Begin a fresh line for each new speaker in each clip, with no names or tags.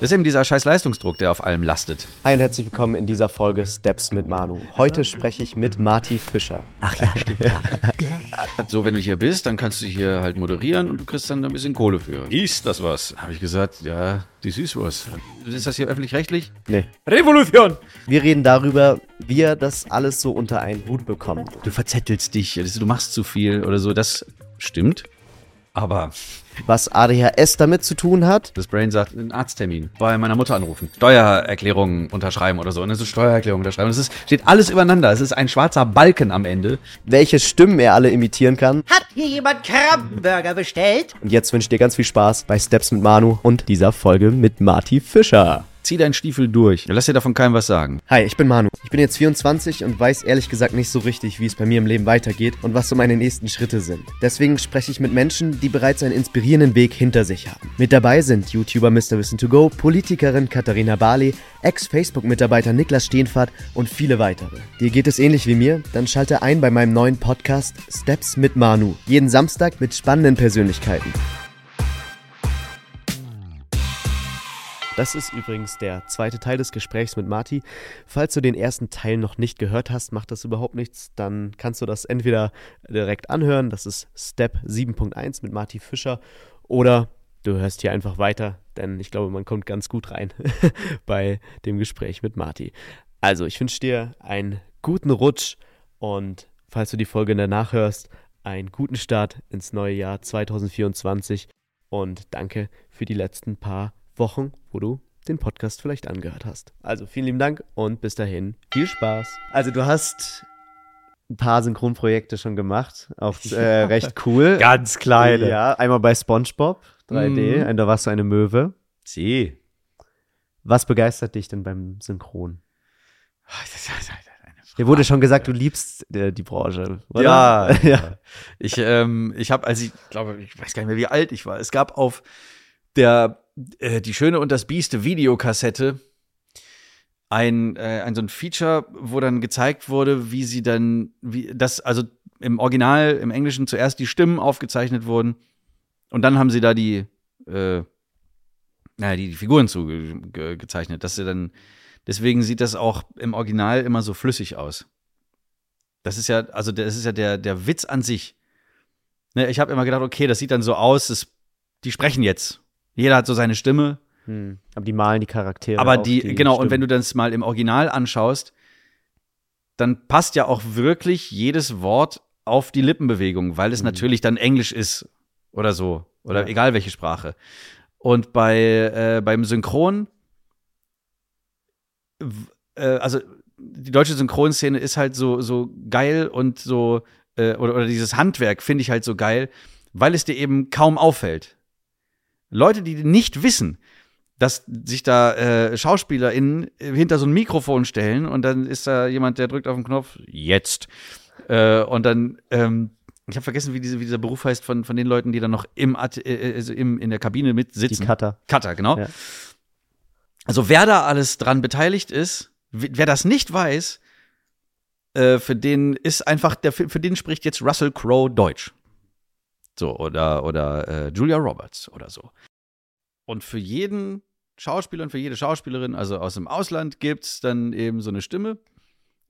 Das ist eben dieser scheiß Leistungsdruck, der auf allem lastet.
Hi und herzlich willkommen in dieser Folge Steps mit Manu. Heute spreche ich mit Marty Fischer.
Ach ja, stimmt. Ja.
So, wenn du hier bist, dann kannst du hier halt moderieren und du kriegst dann ein bisschen Kohle für. Ist das was? Habe ich gesagt, ja, die Süßwurst. Ist das hier öffentlich-rechtlich?
Nee.
Revolution!
Wir reden darüber, wie er das alles so unter einen Hut bekommt.
Du verzettelst dich, du machst zu viel oder so. Das stimmt. Aber
Was ADHS damit zu tun hat,
das Brain sagt, einen Arzttermin bei meiner Mutter anrufen, Steuererklärung unterschreiben oder so. Und das ist Steuererklärung unterschreiben. Es ist, steht alles übereinander. Es ist ein schwarzer Balken am Ende.
welche Stimmen er alle imitieren kann.
Hat hier jemand Krabbenburger bestellt?
Und jetzt wünsche ich dir ganz viel Spaß bei Steps mit Manu und dieser Folge mit Marty Fischer.
Zieh deinen Stiefel durch. Lass dir davon keinem was sagen.
Hi, ich bin Manu. Ich bin jetzt 24 und weiß ehrlich gesagt nicht so richtig, wie es bei mir im Leben weitergeht und was so meine nächsten Schritte sind. Deswegen spreche ich mit Menschen, die bereits einen inspirierenden Weg hinter sich haben. Mit dabei sind YouTuber Mr. Wissen to Go, Politikerin Katharina Barley, Ex-Facebook-Mitarbeiter Niklas Steenfahrt und viele weitere. Dir geht es ähnlich wie mir? Dann schalte ein bei meinem neuen Podcast Steps mit Manu. Jeden Samstag mit spannenden Persönlichkeiten. Das ist übrigens der zweite Teil des Gesprächs mit Marty. Falls du den ersten Teil noch nicht gehört hast, macht das überhaupt nichts. Dann kannst du das entweder direkt anhören, das ist Step 7.1 mit Marty Fischer, oder du hörst hier einfach weiter, denn ich glaube, man kommt ganz gut rein bei dem Gespräch mit Marty. Also, ich wünsche dir einen guten Rutsch und falls du die Folge danach hörst, einen guten Start ins neue Jahr 2024 und danke für die letzten paar Wochen, wo du den Podcast vielleicht angehört hast. Also vielen lieben Dank und bis dahin viel Spaß. Also du hast ein paar Synchronprojekte schon gemacht, auch äh, recht cool.
Ganz kleine.
Ja, einmal bei SpongeBob 3D,
Mhm.
und da warst du eine Möwe.
Sie.
Was begeistert dich denn beim Synchron?
Ist eine
Dir wurde schon gesagt, du liebst äh, die Branche, oder?
Ja,
ja.
ja. Ich, ähm, ich habe, als ich glaube, ich weiß gar nicht mehr, wie alt ich war. Es gab auf der äh, Die Schöne und das Bieste Videokassette ein, äh, ein so ein Feature, wo dann gezeigt wurde, wie sie dann, wie das, also im Original, im Englischen zuerst die Stimmen aufgezeichnet wurden und dann haben sie da die, äh, naja, die, die Figuren zugezeichnet, dass sie dann, deswegen sieht das auch im Original immer so flüssig aus. Das ist ja, also das ist ja der, der Witz an sich. Ne, ich habe immer gedacht, okay, das sieht dann so aus, das, die sprechen jetzt. Jeder hat so seine Stimme,
Hm. Aber die malen die Charaktere.
aber
auf
die, genau, und
Stimmen.
wenn du das mal im Original anschaust, dann passt ja auch wirklich jedes Wort auf die Lippenbewegung, weil es
Mhm.
natürlich dann Englisch ist oder so. Oder
Ja.
egal welche Sprache. Und bei, äh, beim Synchron, äh, also die deutsche Synchronszene ist halt so, so geil und so, äh, oder, oder dieses Handwerk finde ich halt so geil, weil es dir eben kaum auffällt. Leute, die nicht wissen, dass sich da äh, SchauspielerInnen hinter so ein Mikrofon stellen und dann ist da jemand, der drückt auf den Knopf, jetzt. Äh, und dann, ähm, ich habe vergessen, wie, diese, wie dieser Beruf heißt von, von den Leuten, die dann noch im, At- äh, also im, in der Kabine mit
die
sitzen.
Cutter.
Cutter, genau.
Ja.
Also wer da alles dran beteiligt ist, wer das nicht weiß, äh, für den ist einfach, der, für den spricht jetzt Russell Crowe Deutsch. So, oder, oder äh, Julia Roberts oder so. Und für jeden Schauspieler und für jede Schauspielerin, also aus dem Ausland, gibt es dann eben so eine Stimme.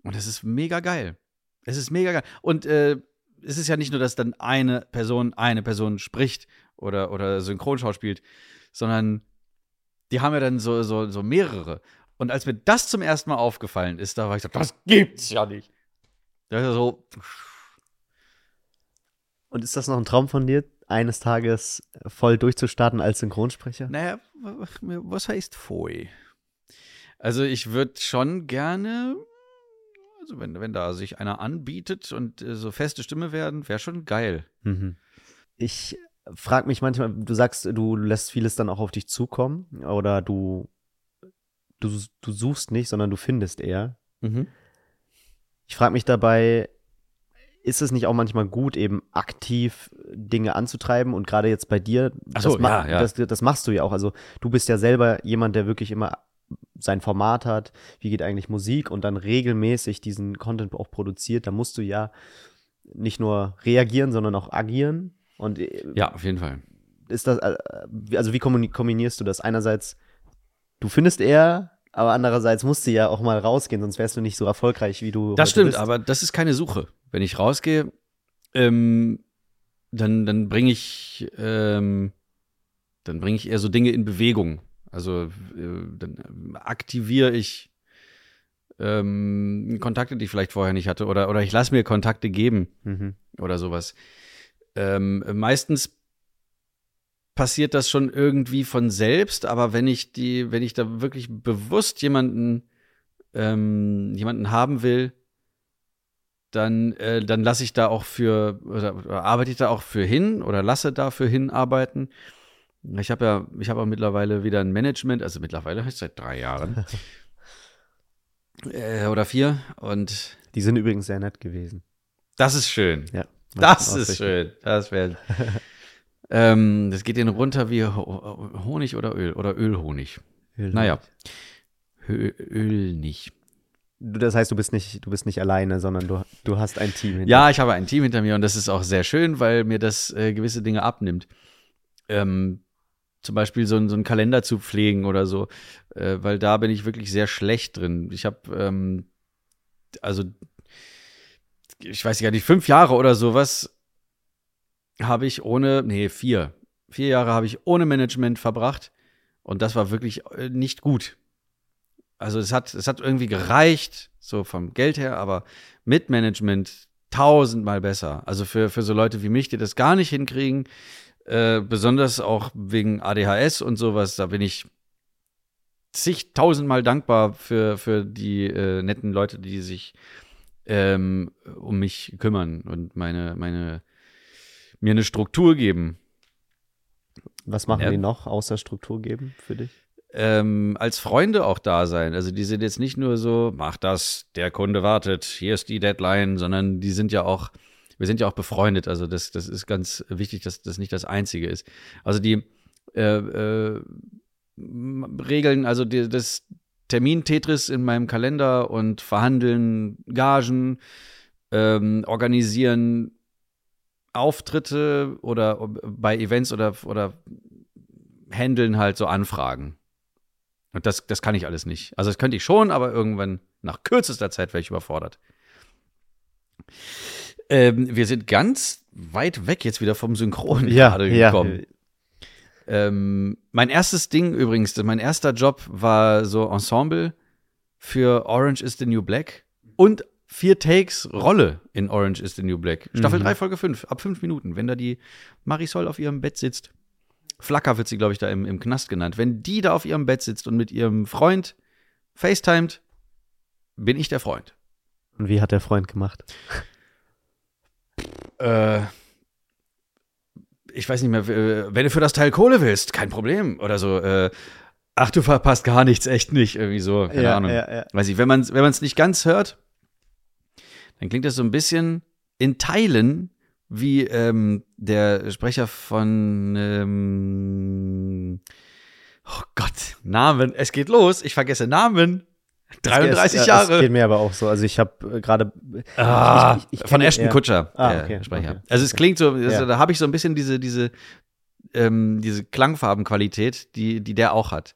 Und das ist mega geil. Es ist mega geil. Und äh, es ist ja nicht nur, dass dann eine Person eine Person spricht oder, oder Synchronschau spielt, sondern die haben ja dann so, so, so mehrere. Und als mir das zum ersten Mal aufgefallen ist, da war ich so, das gibt's ja nicht. Da ist ja so,
Und ist das noch ein Traum von dir, eines Tages voll durchzustarten als Synchronsprecher?
naja, was heißt Foi? Also ich würde schon gerne, also wenn, wenn da sich einer anbietet und äh, so feste Stimme werden, wäre schon geil.
Mhm. Ich frage mich manchmal, du sagst, du lässt vieles dann auch auf dich zukommen oder du, du, du suchst nicht, sondern du findest eher. Ich frage mich dabei, ist es nicht auch manchmal gut, eben aktiv Dinge anzutreiben und gerade jetzt bei dir,
so,
das,
ja, ja.
Das, das machst du ja auch. Also du bist ja selber jemand, der wirklich immer sein Format hat, wie geht eigentlich Musik und dann regelmäßig diesen Content auch produziert. Da musst du ja nicht nur reagieren, sondern auch agieren. Und äh,
Ja, auf jeden Fall.
ist das, äh, also wie kombini- kombinierst du das? Einerseits du findest eher, aber andererseits musst du ja auch mal rausgehen, sonst wärst du nicht so erfolgreich, wie du.
Das stimmt,
bist.
aber das ist keine Suche. Wenn ich rausgehe, ähm, dann, dann bringe ich, ähm, dann bringe ich eher so Dinge in Bewegung. Also äh, dann aktiviere ich ähm, Kontakte, die ich vielleicht vorher nicht hatte, oder, oder ich lasse mir Kontakte geben
Mhm.
oder sowas. Ähm, meistens passiert das schon irgendwie von selbst, aber wenn ich die, wenn ich da wirklich bewusst jemanden, ähm, jemanden haben will, dann, äh, dann lasse ich da auch für, oder, oder arbeite ich da auch für hin oder lasse dafür hinarbeiten. Ich habe ja, ich habe auch mittlerweile wieder ein Management, also mittlerweile heißt es seit drei Jahren. äh, oder vier. Und
Die sind übrigens sehr nett gewesen.
das ist schön.
Ja.
Das ist schön. Das wäre. ähm, das geht denen runter wie Ho Honig oder Öl oder Ölhonig. Naja. Hö Öl nicht.
Das heißt, du bist nicht, du bist nicht alleine, sondern du, du hast ein Team. hinter
Ja, ich habe ein Team hinter mir und das ist auch sehr schön, weil mir das äh, gewisse Dinge abnimmt. Ähm, zum Beispiel so, ein- so einen Kalender zu pflegen oder so, äh, weil da bin ich wirklich sehr schlecht drin. Ich habe, ähm, also, ich weiß gar nicht, fünf Jahre oder sowas habe ich ohne, nee, vier. Vier Jahre habe ich ohne Management verbracht und das war wirklich äh, nicht gut. Also es hat, es hat irgendwie gereicht, so vom Geld her, aber mit Management tausendmal besser. Also für, für so Leute wie mich, die das gar nicht hinkriegen, äh, besonders auch wegen ADHS und sowas, da bin ich zigtausendmal dankbar für, für die äh, netten Leute, die sich ähm, um mich kümmern und meine, meine, mir eine Struktur geben.
Was machen
Ja.
die noch außer Struktur geben für dich?
Ähm, als Freunde auch da sein. Also die sind jetzt nicht nur so, mach das, der Kunde wartet, hier ist die Deadline, sondern die sind ja auch, wir sind ja auch befreundet. Also das, das ist ganz wichtig, dass das nicht das Einzige ist. Also die äh, äh, Regeln, also die, das Termin-Tetris in meinem Kalender und verhandeln Gagen, ähm, organisieren Auftritte oder bei Events oder, oder handeln halt so Anfragen. Und das, das kann ich alles nicht. Also das könnte ich schon, aber irgendwann nach kürzester Zeit wäre ich überfordert. Ähm, wir sind ganz weit weg jetzt wieder vom Synchron gerade gekommen. Ähm, mein erstes Ding übrigens, mein erster Job war so Ensemble für Orange is the New Black und vier Takes Rolle in Orange is the New Black. Staffel
Mhm.
3, Folge 5, ab fünf Minuten, wenn da die Marisol auf ihrem Bett sitzt. Flacker wird sie, glaube ich, da im, im Knast genannt. Wenn die da auf ihrem Bett sitzt und mit ihrem Freund FaceTimet, bin ich der Freund.
Und wie hat der Freund gemacht?
Äh, ich weiß nicht mehr, wenn du für das Teil Kohle willst, kein Problem. Oder so, äh, ach, du verpasst gar nichts, echt nicht. Irgendwie so, keine Ahnung.
Ja, ja.
Weiß ich, wenn man es wenn man's nicht ganz hört, dann klingt das so ein bisschen in Teilen wie ähm, der Sprecher von ähm, Oh Gott, Namen. Es geht los. Ich vergesse Namen. 33
Es-
Jahre.
Das geht mir aber auch so. Also ich habe äh, gerade
Ah, von Ashton
ja.
Kutscher,
Ah,
der
okay,
Sprecher.
okay.
Also es klingt so, also
Ja.
da habe ich so ein bisschen diese, diese, ähm, diese Klangfarbenqualität, die, die der auch hat.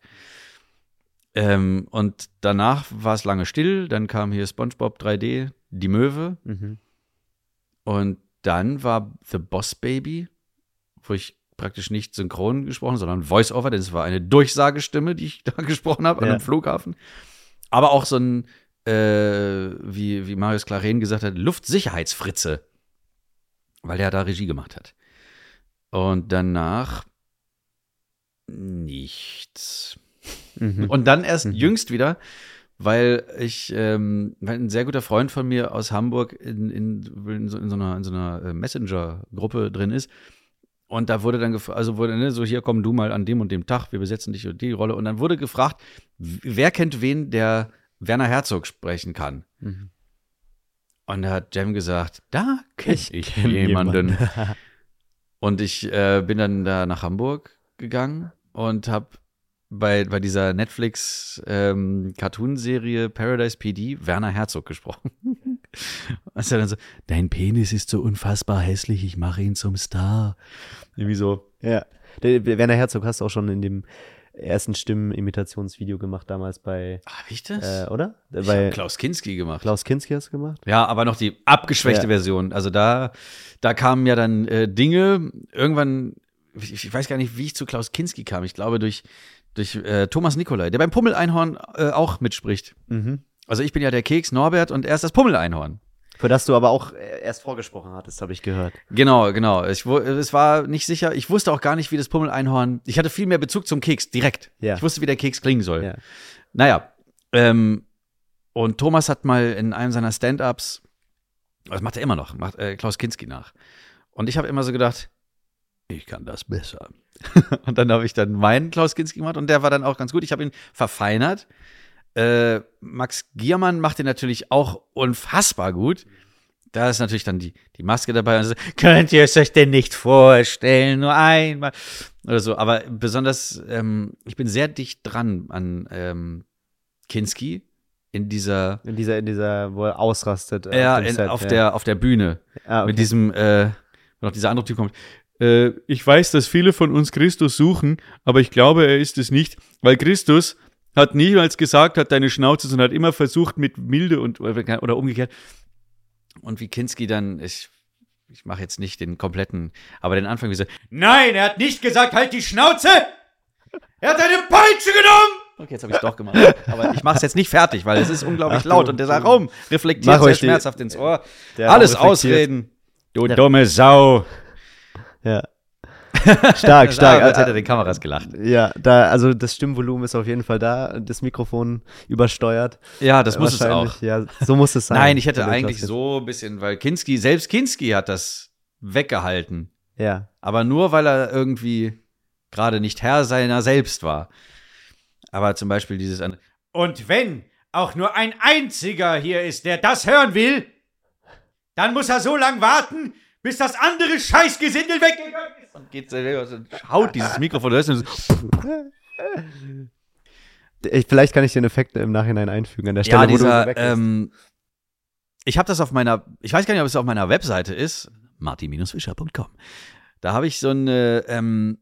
Ähm, und danach war es lange still, dann kam hier SpongeBob 3D, die Möwe,
mhm.
und dann war The Boss Baby, wo ich praktisch nicht synchron gesprochen, sondern Voice-Over, denn es war eine Durchsagestimme, die ich da gesprochen habe an
Ja.
einem Flughafen. Aber auch so ein, äh, wie, wie Marius Claren gesagt hat, Luftsicherheitsfritze, weil er da Regie gemacht hat. Und danach nichts.
Mhm.
Und dann erst
Mhm.
jüngst wieder, weil ich, ähm, weil ein sehr guter Freund von mir aus Hamburg in, in, in, so, in so einer, in so einer äh, Messenger-Gruppe drin ist. Und da wurde dann gefragt, also wurde, ne, so hier komm du mal an dem und dem Tag, wir besetzen dich und die Rolle. Und dann wurde gefragt, wer kennt wen, der Werner Herzog sprechen kann.
Mhm.
Und da hat Jem gesagt, da kenne ich,
Ich kenn
jemanden.
jemanden.
Und ich äh, bin dann da nach Hamburg gegangen und habe bei, bei dieser Netflix-Cartoon-Serie Paradise PD Werner Herzog gesprochen. und er dann so, dein Penis ist so unfassbar hässlich, ich mache ihn zum Star. Irgendwie so.
Ja. Der, Werner Herzog hast du auch schon in dem ersten Stimmen-Imitationsvideo gemacht damals bei,
Hab Ah, ich das?
äh, oder?
ich
bei
hab Klaus Kinski gemacht.
Klaus Kinski hast du gemacht?
Ja, aber noch die abgeschwächte
Ja.
Version. Also da, da kamen ja dann äh, Dinge, irgendwann, ich weiß gar nicht, wie ich zu Klaus Kinski kam. Ich glaube durch, durch äh, Thomas Nikolai, der beim Pummeleinhorn äh, auch mitspricht.
Mhm.
Also ich bin ja der Keks Norbert und er ist das Pummeleinhorn.
Für das du aber auch äh, erst vorgesprochen hattest, habe ich gehört.
Genau, genau. Ich, es war nicht sicher. Ich wusste auch gar nicht, wie das Pummeleinhorn. Ich hatte viel mehr Bezug zum Keks direkt.
Ja.
Ich wusste, wie der Keks klingen soll.
Ja.
Naja, ähm, und Thomas hat mal in einem seiner Stand-ups, das macht er immer noch, macht äh, Klaus Kinski nach. Und ich habe immer so gedacht, ich kann das besser. und dann habe ich dann meinen Klaus Kinski gemacht und der war dann auch ganz gut. Ich habe ihn verfeinert. Äh, Max Giermann macht den natürlich auch unfassbar gut. Da ist natürlich dann die, die Maske dabei und so, könnt ihr es euch denn nicht vorstellen, nur einmal oder so. Aber besonders, ähm, ich bin sehr dicht dran an ähm, Kinski in dieser,
In dieser, in dieser, wo er ausrastet. äh,
ja,
dem
in,
Set,
auf,
ja.
Der, auf der Bühne.
ah, okay.
Mit diesem, äh, noch dieser andere Typ kommt. Äh, ich weiß, dass viele von uns Christus suchen, aber ich glaube, er ist es nicht, weil Christus hat niemals gesagt, hat deine Schnauze, sondern hat immer versucht mit Milde und oder umgekehrt. Und wie Kinski dann, ich, ich mache jetzt nicht den kompletten, aber den Anfang wie so, nein, er hat nicht gesagt, halt die Schnauze! Er hat eine Peitsche genommen! Okay, jetzt habe ich es doch gemacht. Aber ich mache es jetzt nicht fertig, weil es ist unglaublich
Ach
laut und dieser Raum reflektiert sehr
die-
schmerzhaft ins Ohr. Alles ausreden. Du dumme Sau.
Ja. Stark,
Stark, als hätte
Äh,
den Kameras gelacht.
Ja, da, also das Stimmvolumen ist auf jeden Fall da, das Mikrofon übersteuert.
Ja, das muss es auch.
Ja, so muss es sein.
Nein, ich hätte eigentlich so ein bisschen, weil Kinski, selbst Kinski hat das weggehalten.
Ja.
Aber nur, weil er irgendwie gerade nicht Herr seiner selbst war. Aber zum Beispiel dieses an
Und wenn auch nur ein einziger hier ist, der das hören will, dann muss er so lange warten, bis das andere Scheißgesindel weggegangen ist.
und geht selber so, haut dieses Mikrofon. Du hörst nur so,
Ich, vielleicht kann ich den Effekt im Nachhinein einfügen an der Stelle,
ja,
wo du
dieser,
so weg bist.
ähm, ich habe das auf meiner, ich weiß gar nicht, ob es auf meiner Webseite ist, martin-fischer.com. Da habe ich so eine, ähm,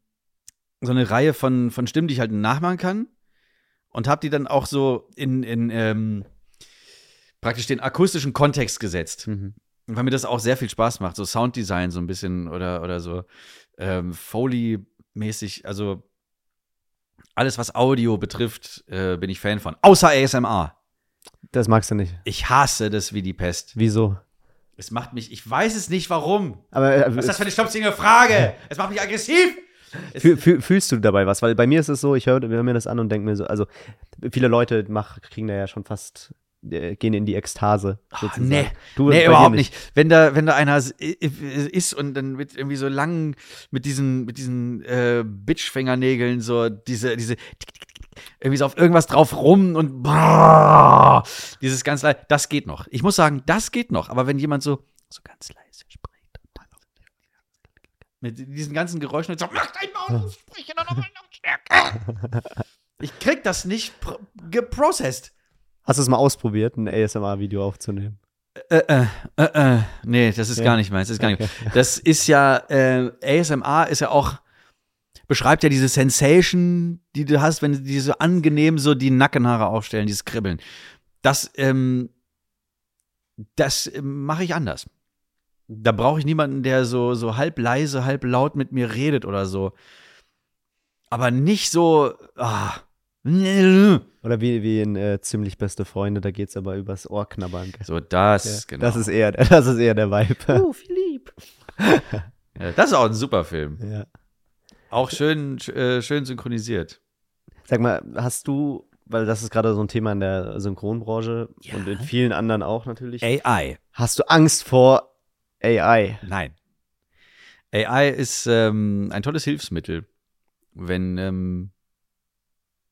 so eine Reihe von, von Stimmen, die ich halt nachmachen kann. Und habe die dann auch so in, in ähm, praktisch den akustischen Kontext gesetzt.
Mhm.
Weil mir das auch sehr viel Spaß macht, so Sounddesign so ein bisschen oder, oder so ähm, Foley-mäßig, also alles, was Audio betrifft, äh, bin ich Fan von. Außer ASMR.
Das magst du nicht.
Ich hasse das wie die Pest.
Wieso?
Es macht mich, ich weiß es nicht warum.
Aber äh,
Was ist das für eine stumpfsinnige Frage? Es macht mich aggressiv.
Es,
Fühl, fühl, fühlst du dabei was? Weil bei mir ist es so, ich höre hör mir das an und denke mir so, also viele Leute mach, kriegen da ja schon fast, gehen in die Ekstase. sozusagen.
nee,
du,
nee, überhaupt nicht. Wenn da, wenn da einer ist und dann mit irgendwie so lang, mit diesen, mit diesen äh, Bitch-Fingernägeln so diese, diese irgendwie so auf irgendwas drauf rum und brrr, dieses ganz leise, das geht noch. Ich muss sagen, das geht noch. Aber wenn jemand so, so ganz leise spricht mit diesen ganzen Geräuschen und so, mach dein Maul auf, spreche dann nochmal Lautstärke. Ich krieg das nicht pro geprocessed.
Hast du es mal ausprobiert, ein ASMR-Video aufzunehmen?
Äh, äh, äh, äh, nee, das ist
Ja.
gar nicht meins. Das ist, gar nicht. das ist ja, äh, ASMR ist ja auch, beschreibt ja diese Sensation, die du hast, wenn die so angenehm so die Nackenhaare aufstellen, dieses Kribbeln. Das, ähm, das äh, mache ich anders. Da brauche ich niemanden, der so, so halb leise, halb laut mit mir redet oder so. Aber nicht so, ah,
Oder wie, wie in äh, Ziemlich Beste Freunde, da geht es aber übers Ohr knabbern. gell?
so das,
Ja,
genau.
Das ist eher, das ist eher der Vibe.
oh, Philipp. ja, das ist auch ein super Film.
ja.
Auch schön, sch- äh, schön synchronisiert.
Sag mal, hast du, weil das ist gerade so ein Thema in der Synchronbranche
Ja.
und in vielen anderen auch natürlich,
AI.
hast du Angst vor AI?
Nein. AI ist ähm, ein tolles Hilfsmittel. Wenn, ähm,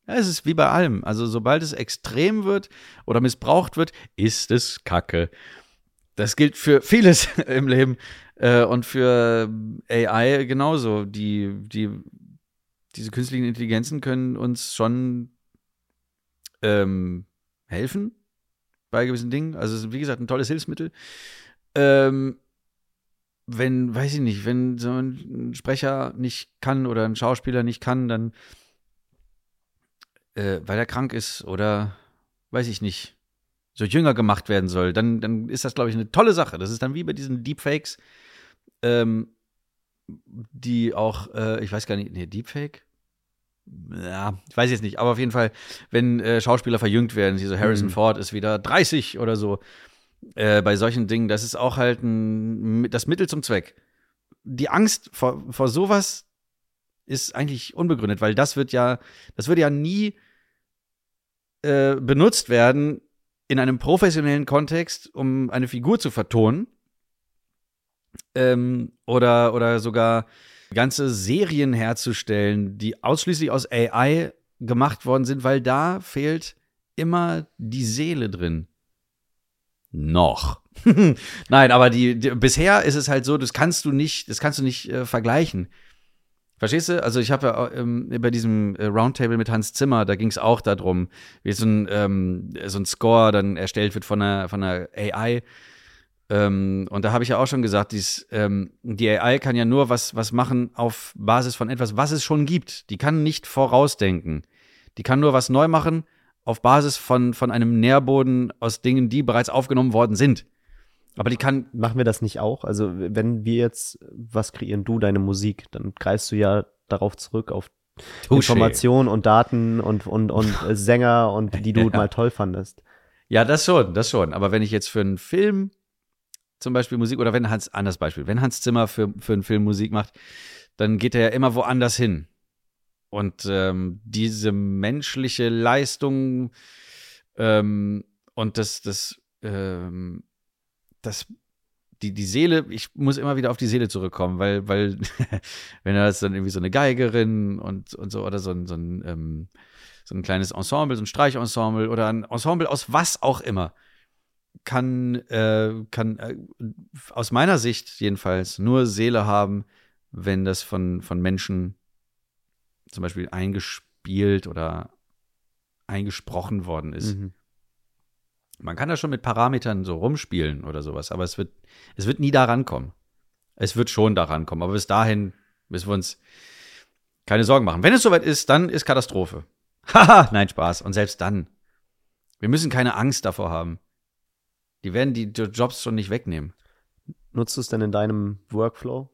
ja, es ist wie bei allem. Also, sobald es extrem wird oder missbraucht wird, ist es Kacke. Das gilt für vieles im Leben äh, und für AI genauso. Die, die, diese künstlichen Intelligenzen können uns schon ähm, helfen bei gewissen Dingen. Also, es ist, wie gesagt, ein tolles Hilfsmittel. Ähm, wenn, weiß ich nicht, wenn so ein Sprecher nicht kann oder ein Schauspieler nicht kann, dann äh, weil er krank ist oder weiß ich nicht, so jünger gemacht werden soll, dann, dann ist das, glaube ich, eine tolle Sache. Das ist dann wie bei diesen Deepfakes, ähm, die auch, äh, ich weiß gar nicht, nee, Deepfake? Ja, ich weiß jetzt nicht, aber auf jeden Fall, wenn äh, Schauspieler verjüngt werden, so Harrison
Mhm.
Ford ist wieder 30 oder so, äh, bei solchen Dingen, das ist auch halt ein, das Mittel zum Zweck. Die Angst vor, vor sowas ist eigentlich unbegründet, weil das wird ja, das würde ja nie äh, benutzt werden in einem professionellen Kontext, um eine Figur zu vertonen. Ähm, oder, oder sogar ganze Serien herzustellen, die ausschließlich aus AI gemacht worden sind, weil da fehlt immer die Seele drin. Noch. Nein, aber die, die, bisher ist es halt so, das kannst du nicht, das kannst du nicht äh, vergleichen. Verstehst du? Also ich habe ja ähm, bei diesem äh, Roundtable mit Hans Zimmer, da ging es auch darum, wie so ein, ähm, so ein Score dann erstellt wird von einer, von einer AI. Ähm, und da habe ich ja auch schon gesagt, dies, ähm, die AI kann ja nur was, was machen auf Basis von etwas, was es schon gibt. Die kann nicht vorausdenken. Die kann nur was neu machen auf Basis von, von einem Nährboden aus Dingen, die bereits aufgenommen worden sind. Aber die kann
Machen wir das nicht auch? Also, wenn wir jetzt was kreieren, du deine Musik, dann greifst du ja darauf zurück, auf Informationen und Daten und, und, und Sänger und die du
Ja.
mal toll fandest.
Ja, das schon, das schon. Aber wenn ich jetzt für einen Film zum Beispiel Musik oder wenn Hans, anders Beispiel, wenn Hans Zimmer für, für einen Film Musik macht, dann geht er ja immer woanders hin. Und ähm, diese menschliche Leistung ähm, und das, das, ähm, das, die, die Seele, ich muss immer wieder auf die Seele zurückkommen, weil, weil, wenn da ist dann irgendwie so eine Geigerin und, und so oder so ein, so ein, ähm, so ein kleines Ensemble, so ein Streichensemble oder ein Ensemble aus was auch immer, kann, äh, kann äh, aus meiner Sicht jedenfalls nur Seele haben, wenn das von, von Menschen zum Beispiel eingespielt oder eingesprochen worden ist.
Mhm.
Man kann da schon mit Parametern so rumspielen oder sowas, aber es wird, es wird nie daran kommen. Es wird schon daran kommen, aber bis dahin müssen wir uns keine Sorgen machen. Wenn es soweit ist, dann ist Katastrophe. Haha, nein, Spaß. Und selbst dann. Wir müssen keine Angst davor haben. Die werden die Jobs schon nicht wegnehmen.
Nutzt du es denn in deinem Workflow?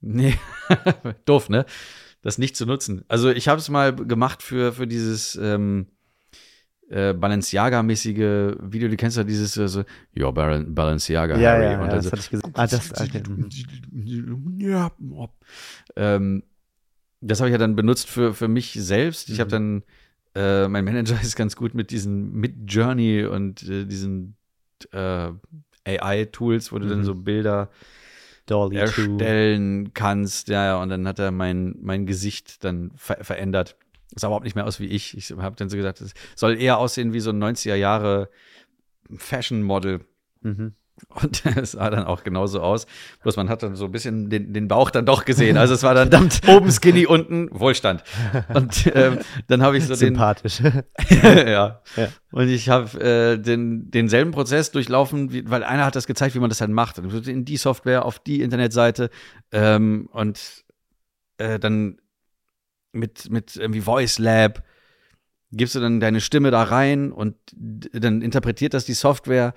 Nee, doof, ne? Das nicht zu nutzen. Also ich habe es mal gemacht für, für dieses ähm, äh, Balenciaga-mäßige Video. Du kennst ja dieses äh, so, ja, Bal Balenciaga, Harry. Und dann
das
so,
hatte ich gesehen. Ah, das, okay. mhm.
ja, ähm, das habe ich ja dann benutzt für, für mich selbst. Ich habe dann, äh, mein Manager ist ganz gut mit diesen, mit Journey und äh, diesen äh, AI-Tools, wo du dann
Mhm.
so Bilder
Dolly 2.
erstellen kannst. Ja, ja, und dann hat er mein, mein Gesicht dann ver verändert. Sah überhaupt nicht mehr aus wie ich. Ich habe dann so gesagt, es soll eher aussehen wie so ein 90er Jahre Fashion-Model.
Mhm.
Und es sah dann auch genauso aus. Bloß man hat dann so ein bisschen den, den Bauch dann doch gesehen. Also es war dann verdammt oben skinny, unten Wohlstand. Und ähm, dann habe ich so den,
Sympathisch.
ja.
Ja.
Und ich habe äh, den, denselben Prozess durchlaufen, wie, weil einer hat das gezeigt, wie man das dann macht. In die Software, auf die Internetseite ähm, und äh, dann mit, mit irgendwie Voice Lab gibst du dann deine Stimme da rein und dann interpretiert das die Software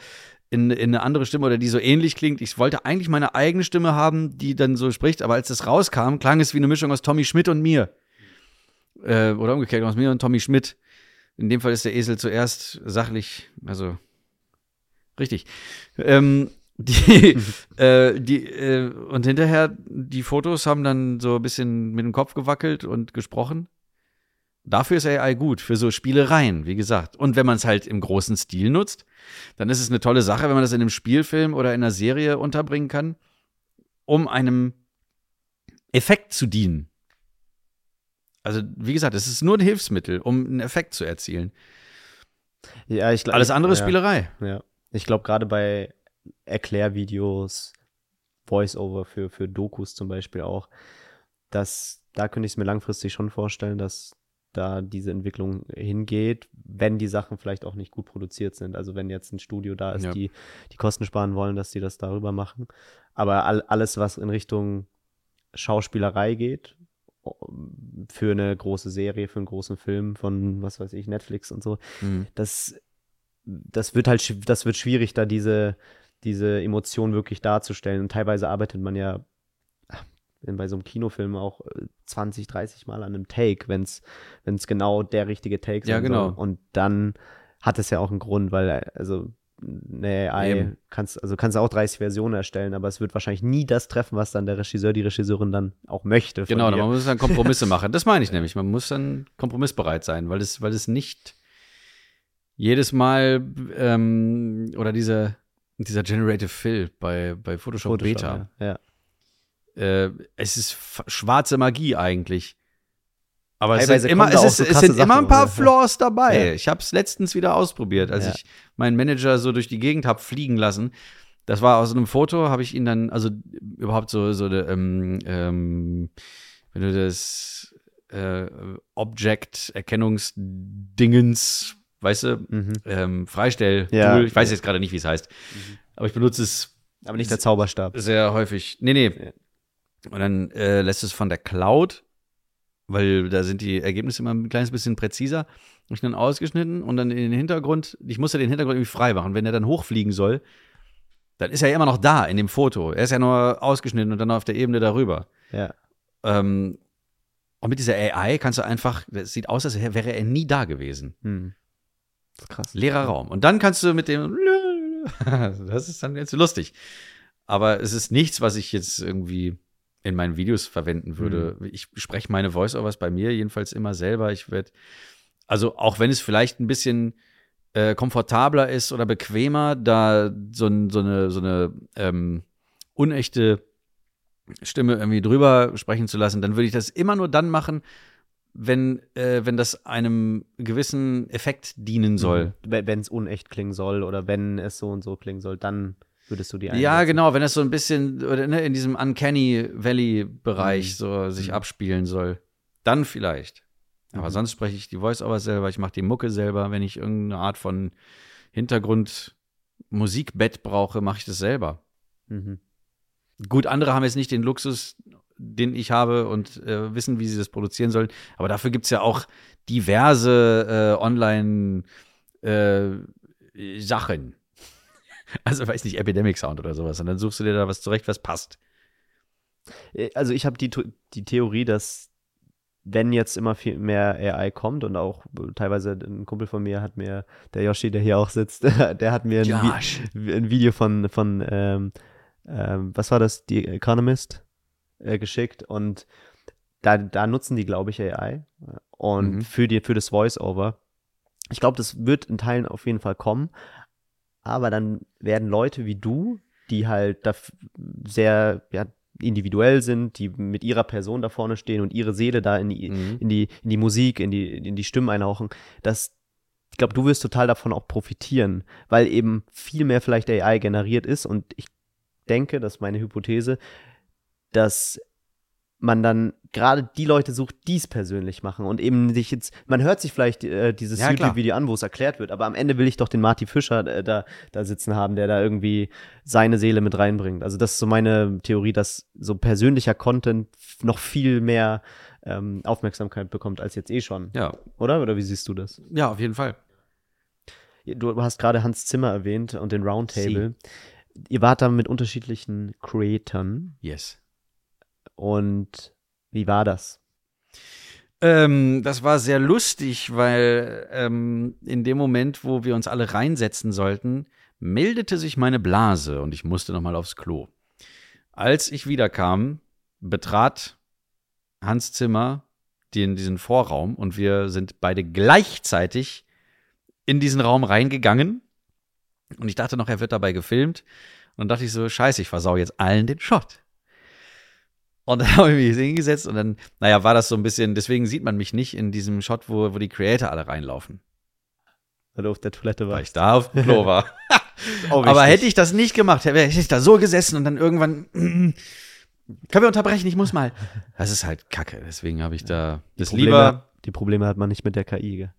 in, in eine andere Stimme oder die so ähnlich klingt. Ich wollte eigentlich meine eigene Stimme haben, die dann so spricht, aber als das rauskam, klang es wie eine Mischung aus Tommy Schmidt und mir. Äh, oder umgekehrt aus mir und Tommy Schmidt. In dem Fall ist der Esel zuerst sachlich, also richtig. Ähm, die, äh, die, äh, und hinterher, die Fotos haben dann so ein bisschen mit dem Kopf gewackelt und gesprochen. Dafür ist AI gut, für so Spielereien, wie gesagt. Und wenn man es halt im großen Stil nutzt, dann ist es eine tolle Sache, wenn man das in einem Spielfilm oder in einer Serie unterbringen kann, um einem Effekt zu dienen. Also, wie gesagt, es ist nur ein Hilfsmittel, um einen Effekt zu erzielen.
Ja, ich, glaub-
Alles andere ist
ja.
Spielerei.
Ja. Ich glaube, gerade bei Erklärvideos, Voice-Over für, für Dokus zum Beispiel auch, dass da könnte ich es mir langfristig schon vorstellen, dass da diese Entwicklung hingeht, wenn die Sachen vielleicht auch nicht gut produziert sind. Also wenn jetzt ein Studio da ist,
Ja.
die die Kosten sparen wollen, dass die das darüber machen. Aber all, alles, was in Richtung Schauspielerei geht für eine große Serie, für einen großen Film von, was weiß ich, Netflix und so.
Mhm.
Das, das wird halt, das wird schwierig, da diese, diese Emotion wirklich darzustellen. Und teilweise arbeitet man ja bei so einem Kinofilm auch äh, 20, 30 Mal an einem Take, wenn es genau der richtige Take sein
Ja, genau.
soll. Und dann hat es ja auch einen Grund, weil, äh, also, eine AI
Eben.
kannst, also kannst du auch 30 Versionen erstellen, aber es wird wahrscheinlich nie das treffen, was dann der Regisseur, die Regisseurin dann auch möchte.
Genau, man muss dann Kompromisse machen. Das meine ich nämlich. Man muss dann kompromissbereit sein, weil es, weil es nicht jedes Mal ähm, oder dieser, dieser Generative Fill bei, bei Photoshop,
Photoshop,
Beta.
Ja. ja.
Äh, es ist schwarze Magie eigentlich. Aber es sind immer, es, ist,
so
es sind immer
Sachen,
ein paar
oder?
Flaws dabei.
Ja.
Ich habe es letztens wieder ausprobiert, als
Ja.
ich meinen Manager so durch die Gegend habe fliegen lassen. Das war aus einem Foto, habe ich ihn dann, also überhaupt so, so ähm, ähm, wenn du das äh, Object-Erkennungsdingens, weißt du,
Mhm.
ähm, Freistell,
Ja.
Ich weiß jetzt gerade nicht, wie es heißt, aber ich benutze es
Aber nicht der Zauberstab.
sehr häufig. Nee, nee.
Ja.
Und dann äh, lässt es von der Cloud, weil da sind die Ergebnisse immer ein kleines bisschen präziser. Hab ich dann ausgeschnitten und dann in den Hintergrund, ich musste den Hintergrund irgendwie frei machen. Wenn er dann hochfliegen soll, dann ist er ja immer noch da in dem Foto. Er ist ja nur ausgeschnitten und dann auf der Ebene darüber.
Ja.
Ähm, und mit dieser AI kannst du einfach, es sieht aus, als wäre er nie da gewesen.
Hm. Krass.
Leerer Raum. Und dann kannst du mit dem, das ist dann jetzt lustig. Aber es ist nichts, was ich jetzt irgendwie in meinen Videos verwenden würde. Ich spreche meine Voice-Overs bei mir jedenfalls immer selber. Ich werde, also auch wenn es vielleicht ein bisschen äh, komfortabler ist oder bequemer, da so, so eine, so eine ähm, unechte Stimme irgendwie drüber sprechen zu lassen, dann würde ich das immer nur dann machen, wenn, äh, wenn das einem gewissen Effekt dienen soll.
Wenn es unecht klingen soll oder wenn es so und so klingen soll, dann würdest du die
Ja,
einsetzen.
genau, wenn das so ein bisschen oder, ne, in diesem Uncanny Valley-Bereich so sich
Mhm.
abspielen soll, dann vielleicht. Aber
Mhm.
sonst spreche ich die Voice-Overs selber, ich mache die Mucke selber. Wenn ich irgendeine Art von Hintergrund-Musikbett brauche, mache ich das selber.
Mhm.
Gut, andere haben jetzt nicht den Luxus, den ich habe und äh, wissen, wie sie das produzieren sollen. Aber dafür gibt es ja auch diverse äh, Online-Sachen. also weiß nicht, Epidemic Sound oder sowas. Und dann suchst du dir da was zurecht, was passt.
Äh, Also ich habe die, die Theorie, dass wenn jetzt immer viel mehr AI kommt und auch äh, teilweise ein Kumpel von mir hat mir, der Yoshi, der hier auch sitzt, der hat mir ein. Vi ein Video von, von ähm, ähm, was war das, The Economist äh, geschickt und da, da nutzen die, glaube ich, AI und
Mhm.
für, die, für das Voice-Over. Ich glaube, das wird in Teilen auf jeden Fall kommen, aber dann werden Leute wie du, die halt da sehr ja, individuell sind, die mit ihrer Person da vorne stehen und ihre Seele da in die,
Mhm.
in die, in die Musik, in die, in die Stimmen einhauchen, dass ich glaube, du wirst total davon auch profitieren, weil eben viel mehr vielleicht AI generiert ist und ich denke, das ist meine Hypothese, dass man dann gerade die Leute sucht, die es persönlich machen und eben sich jetzt, man hört sich vielleicht äh, dieses
Ja.
YouTube-Video an, wo es erklärt wird, aber am Ende will ich doch den Marty Fischer äh, da, da sitzen haben, der da irgendwie seine Seele mit reinbringt. Also das ist so meine Theorie, dass so persönlicher Content noch viel mehr ähm, Aufmerksamkeit bekommt als jetzt eh schon.
Ja.
Oder? Oder wie siehst du das?
ja, auf jeden Fall.
Du hast gerade Hans Zimmer erwähnt und den Roundtable. Ihr wart da mit unterschiedlichen Creatoren
Yes.
Und wie war das?
Ähm, das war sehr lustig, weil ähm, in dem Moment, wo wir uns alle reinsetzen sollten, meldete sich meine Blase und ich musste noch mal aufs Klo. Als ich wiederkam, betrat Hans Zimmer den, diesen Vorraum und wir sind beide gleichzeitig in diesen Raum reingegangen. Und ich dachte noch, er wird dabei gefilmt. Und dann dachte ich so, scheiße, ich versau jetzt allen den Shot. Und dann habe ich mich hingesetzt und dann, naja, war das so ein bisschen, deswegen sieht man mich nicht in diesem Shot, wo, wo die Creator alle reinlaufen,
Weil du auf der Toilette
weil
warst.
ich da auf dem Klo war.
Auch
Aber hätte ich das nicht gemacht, wäre ich da so gesessen und dann irgendwann, können wir unterbrechen, ich muss mal. Das ist halt kacke, deswegen habe ich da
Die
das
Probleme,
lieber,
Die Probleme hat man nicht mit der KI. gell?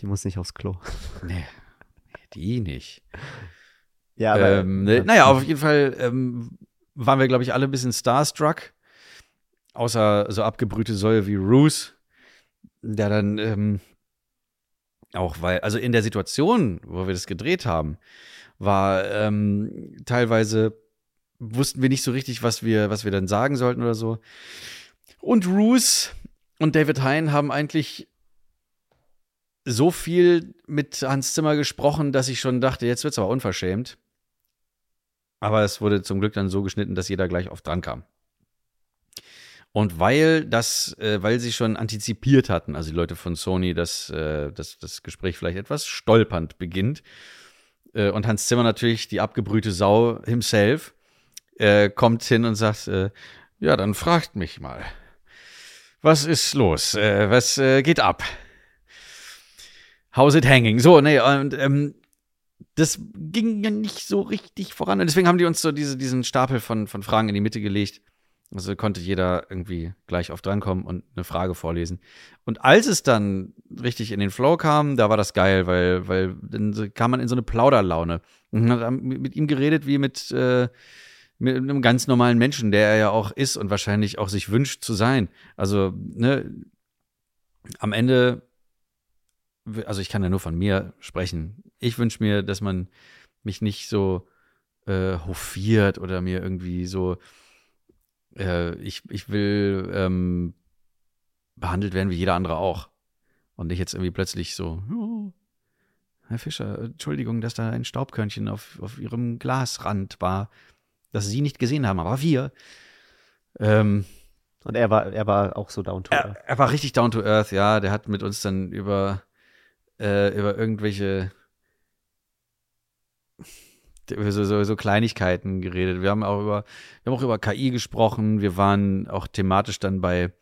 Die muss nicht aufs Klo.
nee, die nicht.
Ja,
ähm, ne, naja, auf jeden Fall ähm, waren wir, glaube ich, alle ein bisschen starstruck. Außer so abgebrühte Säue wie Roos, der dann ähm, auch weil, also in der Situation, wo wir das gedreht haben, war ähm, teilweise wussten wir nicht so richtig, was wir, was wir dann sagen sollten oder so. Und Roos und David Hein haben eigentlich so viel mit Hans Zimmer gesprochen, dass ich schon dachte, jetzt wird es aber unverschämt. Aber es wurde zum Glück dann so geschnitten, dass jeder gleich oft dran kam. Und weil das, äh, weil sie schon antizipiert hatten, also die Leute von Sony, dass, äh, dass das Gespräch vielleicht etwas stolpernd beginnt. Äh, und Hans Zimmer natürlich, die abgebrühte Sau himself, äh, kommt hin und sagt, äh, ja, dann fragt mich mal. Was ist los? Äh, was geht ab? How's it hanging? So, nee, und ähm, das ging ja nicht so richtig voran. Und deswegen haben die uns so diese, diesen Stapel von, von Fragen in die Mitte gelegt. Also konnte jeder irgendwie gleich auf drankommen und eine Frage vorlesen. Und als es dann richtig in den Flow kam, da war das geil, weil, weil dann kam man in so eine Plauderlaune und hat mit ihm geredet wie mit, äh, mit einem ganz normalen Menschen, der er ja auch ist und wahrscheinlich auch sich wünscht zu sein. Also, ne, am Ende, also ich kann ja nur von mir sprechen. Ich wünsche mir, dass man mich nicht so äh, hofiert oder mir irgendwie so äh, ich, ich will ähm, behandelt werden wie jeder andere auch. Und nicht jetzt irgendwie plötzlich so, oh, Herr Fischer, Entschuldigung, dass da ein Staubkörnchen auf, auf Ihrem Glasrand war, das Sie nicht gesehen haben, aber wir. Ähm,
und er war, er war auch so down to
earth. Er, er war richtig down to earth, ja. Der hat mit uns dann über, äh, über irgendwelche so, so, so Kleinigkeiten geredet. Wir haben auch über, wir haben auch über KI gesprochen. Wir waren auch thematisch dann bei,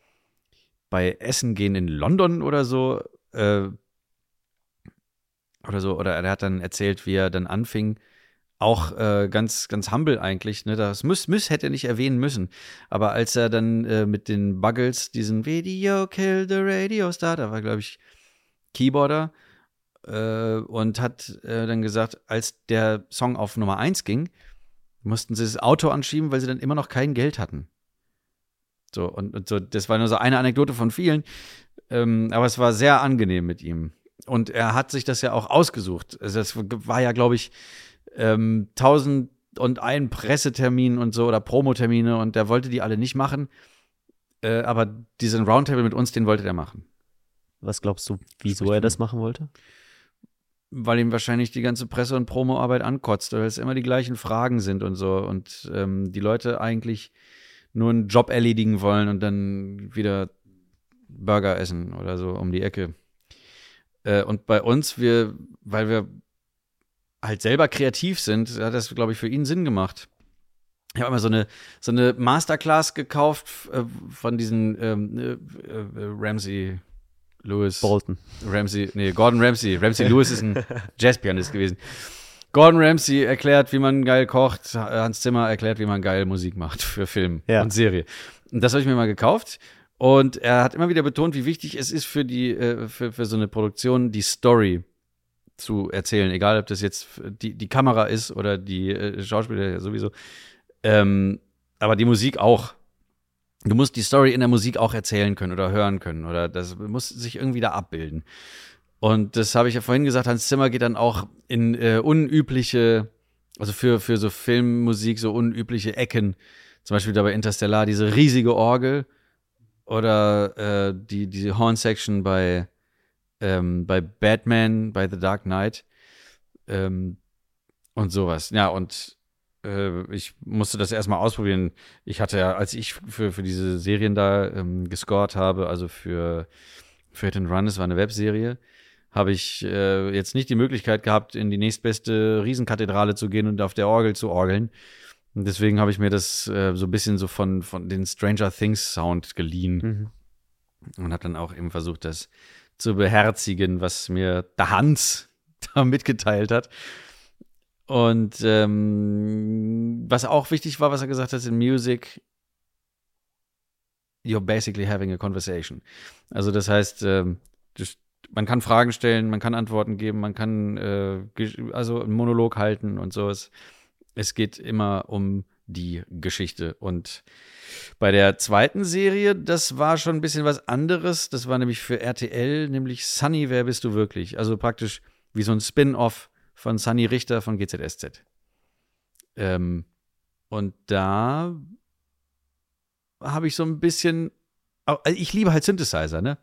bei Essen gehen in London oder so. Äh, oder so. Oder er hat dann erzählt, wie er dann anfing. Auch äh, ganz, ganz humble eigentlich. Ne? Das Müss, Müss hätte er nicht erwähnen müssen. Aber als er dann äh, mit den Buggles diesen Video Kill the Radio Star, da war, glaube ich, Keyboarder, äh, und hat äh, dann gesagt, als der Song auf Nummer 1 ging, mussten sie das Auto anschieben, weil sie dann immer noch kein Geld hatten. So, und, und so, das war nur so eine Anekdote von vielen. Ähm, aber es war sehr angenehm mit ihm. Und er hat sich das ja auch ausgesucht. Also das war ja, glaube ich, ähm, tausend und ein Pressetermin und so oder Promotermine und der wollte die alle nicht machen. Äh, aber diesen Roundtable mit uns, den wollte der machen.
Was glaubst du, wieso er das machen wollte?
Weil ihm wahrscheinlich die ganze Presse- und Promoarbeit ankotzt, weil es immer die gleichen Fragen sind und so und ähm, die Leute eigentlich nur einen Job erledigen wollen und dann wieder Burger essen oder so um die Ecke. Äh, und bei uns, wir, weil wir halt selber kreativ sind, hat das, glaube ich, für ihn Sinn gemacht. Ich habe immer so eine, so eine Masterclass gekauft äh, von diesen ähm, äh, äh Ramsey Lewis.
Bolton.
Ramsey, nee, Gordon Ramsay. Ramsey Lewis ist ein Jazzpianist gewesen. Gordon Ramsay erklärt, wie man geil kocht. Hans Zimmer erklärt, wie man geil Musik macht für Film ja. und Serie. Und das habe ich mir mal gekauft. Und er hat immer wieder betont, wie wichtig es ist für die, äh, für, für so eine Produktion, die Story zu erzählen. Egal, ob das jetzt die, die Kamera ist oder die äh, Schauspieler sowieso. Ähm, aber die Musik auch du musst die Story in der Musik auch erzählen können oder hören können oder das muss sich irgendwie da abbilden. Und das habe ich ja vorhin gesagt, Hans Zimmer geht dann auch in äh, unübliche, also für, für so Filmmusik so unübliche Ecken. Zum Beispiel da bei Interstellar diese riesige Orgel oder äh, die, die Horn-Section bei, ähm, bei Batman, bei The Dark Knight ähm, und sowas. Ja, und ich musste das erstmal ausprobieren. Ich hatte ja, als ich für, für diese Serien da ähm, gescored habe, also für, für Hit and Run, das war eine Webserie, habe ich äh, jetzt nicht die Möglichkeit gehabt, in die nächstbeste Riesenkathedrale zu gehen und auf der Orgel zu orgeln. Und deswegen habe ich mir das äh, so ein bisschen so von, von den Stranger Things Sound geliehen. Mhm. Und habe dann auch eben versucht, das zu beherzigen, was mir der Hans da mitgeteilt hat. Und ähm, was auch wichtig war, was er gesagt hat in Music, you're basically having a conversation. Also das heißt, ähm, man kann Fragen stellen, man kann Antworten geben, man kann äh, also einen Monolog halten und so. Es, es geht immer um die Geschichte. Und bei der zweiten Serie, das war schon ein bisschen was anderes. Das war nämlich für RTL, nämlich Sunny, wer bist du wirklich? Also praktisch wie so ein Spin-off von Sunny Richter von GZSZ. Ähm, und da habe ich so ein bisschen, also ich liebe halt Synthesizer, ne?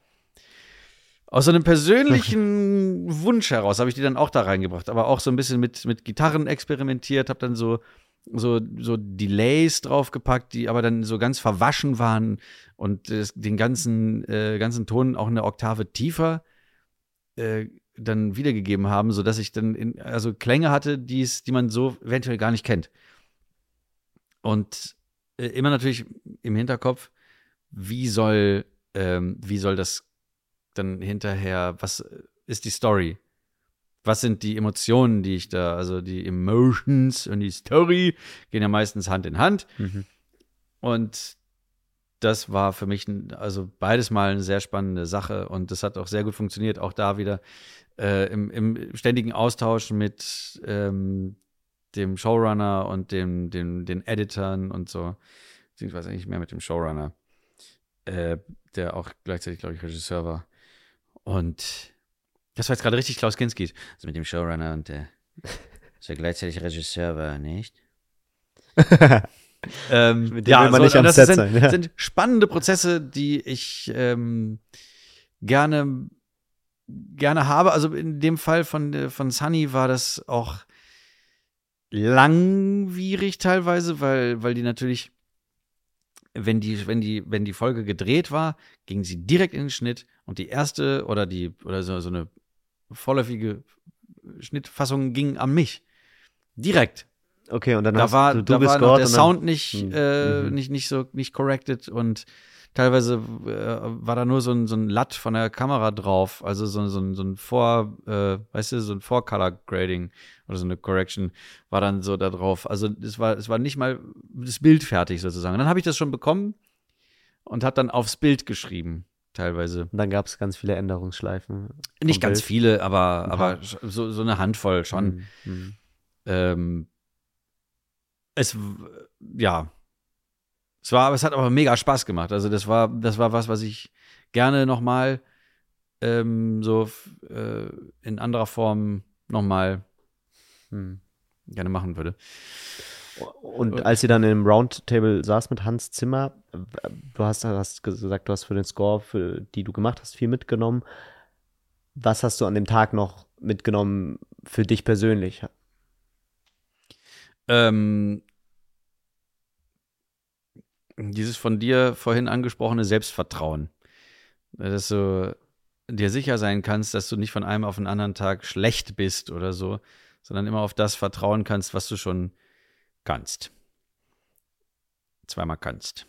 Aus so einem persönlichen Wunsch heraus habe ich die dann auch da reingebracht, aber auch so ein bisschen mit, mit Gitarren experimentiert, habe dann so, so, so Delays draufgepackt, die aber dann so ganz verwaschen waren und äh, den ganzen, äh, ganzen Ton auch eine Oktave tiefer äh, dann wiedergegeben haben, sodass ich dann in, also Klänge hatte, die's, die man so eventuell gar nicht kennt. Und äh, immer natürlich im Hinterkopf, wie soll, ähm, wie soll das dann hinterher, was ist die Story? Was sind die Emotionen, die ich da, also die Emotions und die Story gehen ja meistens Hand in Hand.
Mhm.
Und das war für mich also beides mal eine sehr spannende Sache und das hat auch sehr gut funktioniert. Auch da wieder äh, im, im, ständigen Austausch mit ähm, dem Showrunner und dem, dem, den Editern und so. Beziehungsweise eigentlich mehr mit dem Showrunner, äh, der auch gleichzeitig, glaube ich, Regisseur war. Und das war jetzt gerade richtig Klaus Kinski. Also mit dem Showrunner und der, der gleichzeitig Regisseur war, nicht? ähm,
Mit dem will man nicht am
das
Set
sind,
sein, ja.
sind spannende Prozesse, die ich ähm, gerne, gerne habe. Also in dem Fall von, äh, von Sunny war das auch langwierig teilweise, weil, weil die natürlich, wenn die, wenn die, wenn die Folge gedreht war, ging sie direkt in den Schnitt und die erste oder die, oder so, so eine vorläufige Schnittfassung ging an mich. Direkt
Okay, und dann
da
hast
war,
du, du
da war der Sound nicht,
Hm,
äh,
mhm.
nicht, nicht so nicht corrected und teilweise äh, war da nur so ein, so ein Latt von der Kamera drauf, also so, so, ein- so ein Vor, äh, weißt du, so ein Vor-Color-Grading oder so eine Correction war dann so da drauf. Also es war, es war nicht mal das Bild fertig sozusagen. Und dann habe ich das schon bekommen und habe dann aufs Bild geschrieben, teilweise.
Und dann gab es ganz viele Änderungsschleifen.
Nicht ganz
Bild.
viele, aber, aber so, so eine Handvoll schon.
Mhm, mhm.
Ähm, es, ja. Es war, es hat aber mega Spaß gemacht. Also das war, das war was, was ich gerne nochmal ähm, so äh, in anderer Form nochmal
Mhm.
gerne machen würde.
Und als ihr dann im Roundtable saß mit Hans Zimmer, du hast, hast gesagt, du hast für den Score, für die du gemacht hast, viel mitgenommen. Was hast du an dem Tag noch mitgenommen für dich persönlich?
Ähm, dieses von dir vorhin angesprochene Selbstvertrauen. Dass du dir sicher sein kannst, dass du nicht von einem auf den anderen Tag schlecht bist oder so, sondern immer auf das vertrauen kannst, was du schon kannst. Zweimal kannst.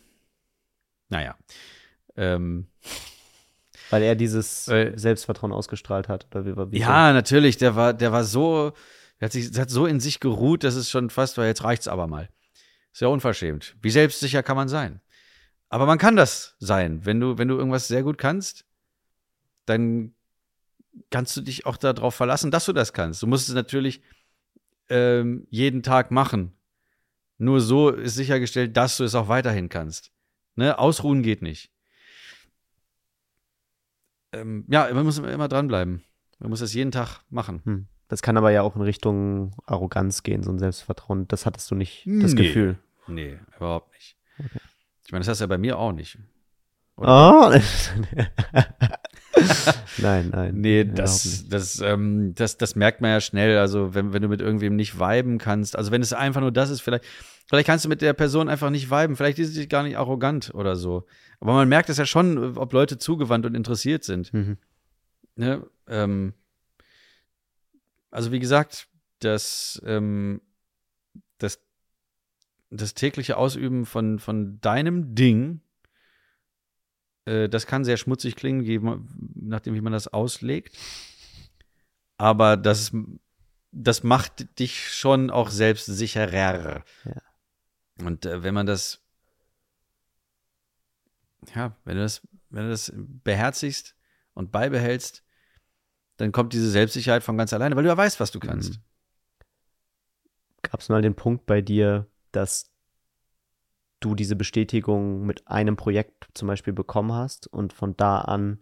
Naja. Ähm,
Weil er dieses
Weil-
Selbstvertrauen ausgestrahlt hat. Oder wie, wie
ja, natürlich, der war, der war so, der hat, sich, der hat so in sich geruht, dass es schon fast war, jetzt reicht's aber mal. Ja unverschämt. Wie selbstsicher kann man sein? Aber man kann das sein. Wenn du, wenn du irgendwas sehr gut kannst, dann kannst du dich auch darauf verlassen, dass du das kannst. Du musst es natürlich ähm, jeden Tag machen. Nur so ist sichergestellt, dass du es auch weiterhin kannst. Ne? Ausruhen geht nicht. Ähm, ja, man muss immer dranbleiben. Man muss das jeden Tag machen.
Hm. Das kann aber ja auch in Richtung Arroganz gehen, so ein Selbstvertrauen. Das hattest du nicht, das
Nee.
Gefühl.
Nee, überhaupt nicht. Ich meine, das hast du ja bei mir auch nicht.
Oh. nein, nein.
Nee, das, das, ähm, das, das merkt man ja schnell. Also, wenn, wenn du mit irgendwem nicht viben kannst, also wenn es einfach nur das ist, vielleicht, vielleicht kannst du mit der Person einfach nicht viben, vielleicht ist sie gar nicht arrogant oder so. Aber man merkt es ja schon, ob Leute zugewandt und interessiert sind.
Mhm.
Ne? Ähm, also, wie gesagt, das, ähm, das, das tägliche Ausüben von, von deinem Ding, äh, das kann sehr schmutzig klingen, je nachdem, wie man das auslegt. Aber das, das macht dich schon auch selbstsicherer.
Ja.
Und äh, wenn man das, ja, wenn du das, wenn du das beherzigst und beibehältst, dann kommt diese Selbstsicherheit von ganz alleine, weil du ja weißt, was du kannst.
Gab es mal den Punkt bei dir, dass du diese Bestätigung mit einem Projekt zum Beispiel bekommen hast und von da an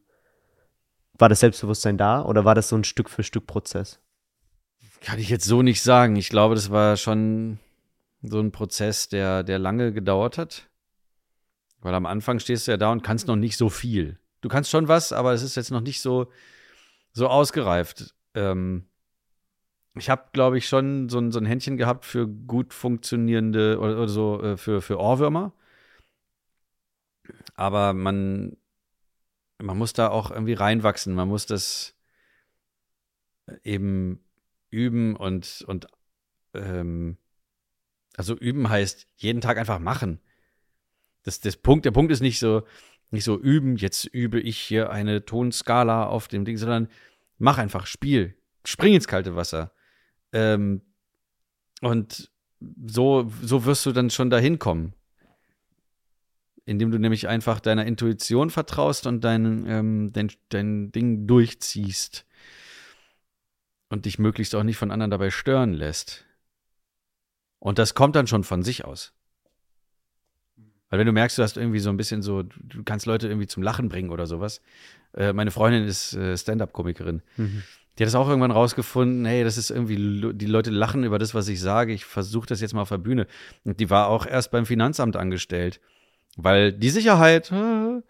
war das Selbstbewusstsein da oder war das so ein Stück für Stück Prozess?
Kann ich jetzt so nicht sagen. Ich glaube, das war schon so ein Prozess, der, der lange gedauert hat. Weil am Anfang stehst du ja da und kannst noch nicht so viel. Du kannst schon was, aber es ist jetzt noch nicht so, so ausgereift. Ähm, ich habe, glaube ich, schon so ein, so ein Händchen gehabt für gut funktionierende oder, oder so äh, für, für Ohrwürmer. Aber man, man muss da auch irgendwie reinwachsen. Man muss das eben üben und, und ähm, also üben heißt jeden Tag einfach machen. Das, das Punkt, der Punkt ist nicht so, nicht so üben, jetzt übe ich hier eine Tonskala auf dem Ding, sondern mach einfach, spiel, spring ins kalte Wasser. Ähm, und so, so wirst du dann schon dahin kommen. Indem du nämlich einfach deiner Intuition vertraust und dein, ähm, dein, dein Ding durchziehst. Und dich möglichst auch nicht von anderen dabei stören lässt. Und das kommt dann schon von sich aus. Weil wenn du merkst, du hast irgendwie so ein bisschen so, du kannst Leute irgendwie zum Lachen bringen oder sowas. Äh, meine Freundin ist äh, Stand-up-Komikerin. Mhm. Die hat es auch irgendwann rausgefunden, hey, das ist irgendwie, die Leute lachen über das, was ich sage. Ich versuche das jetzt mal auf der Bühne. Und die war auch erst beim Finanzamt angestellt. Weil die Sicherheit. Äh,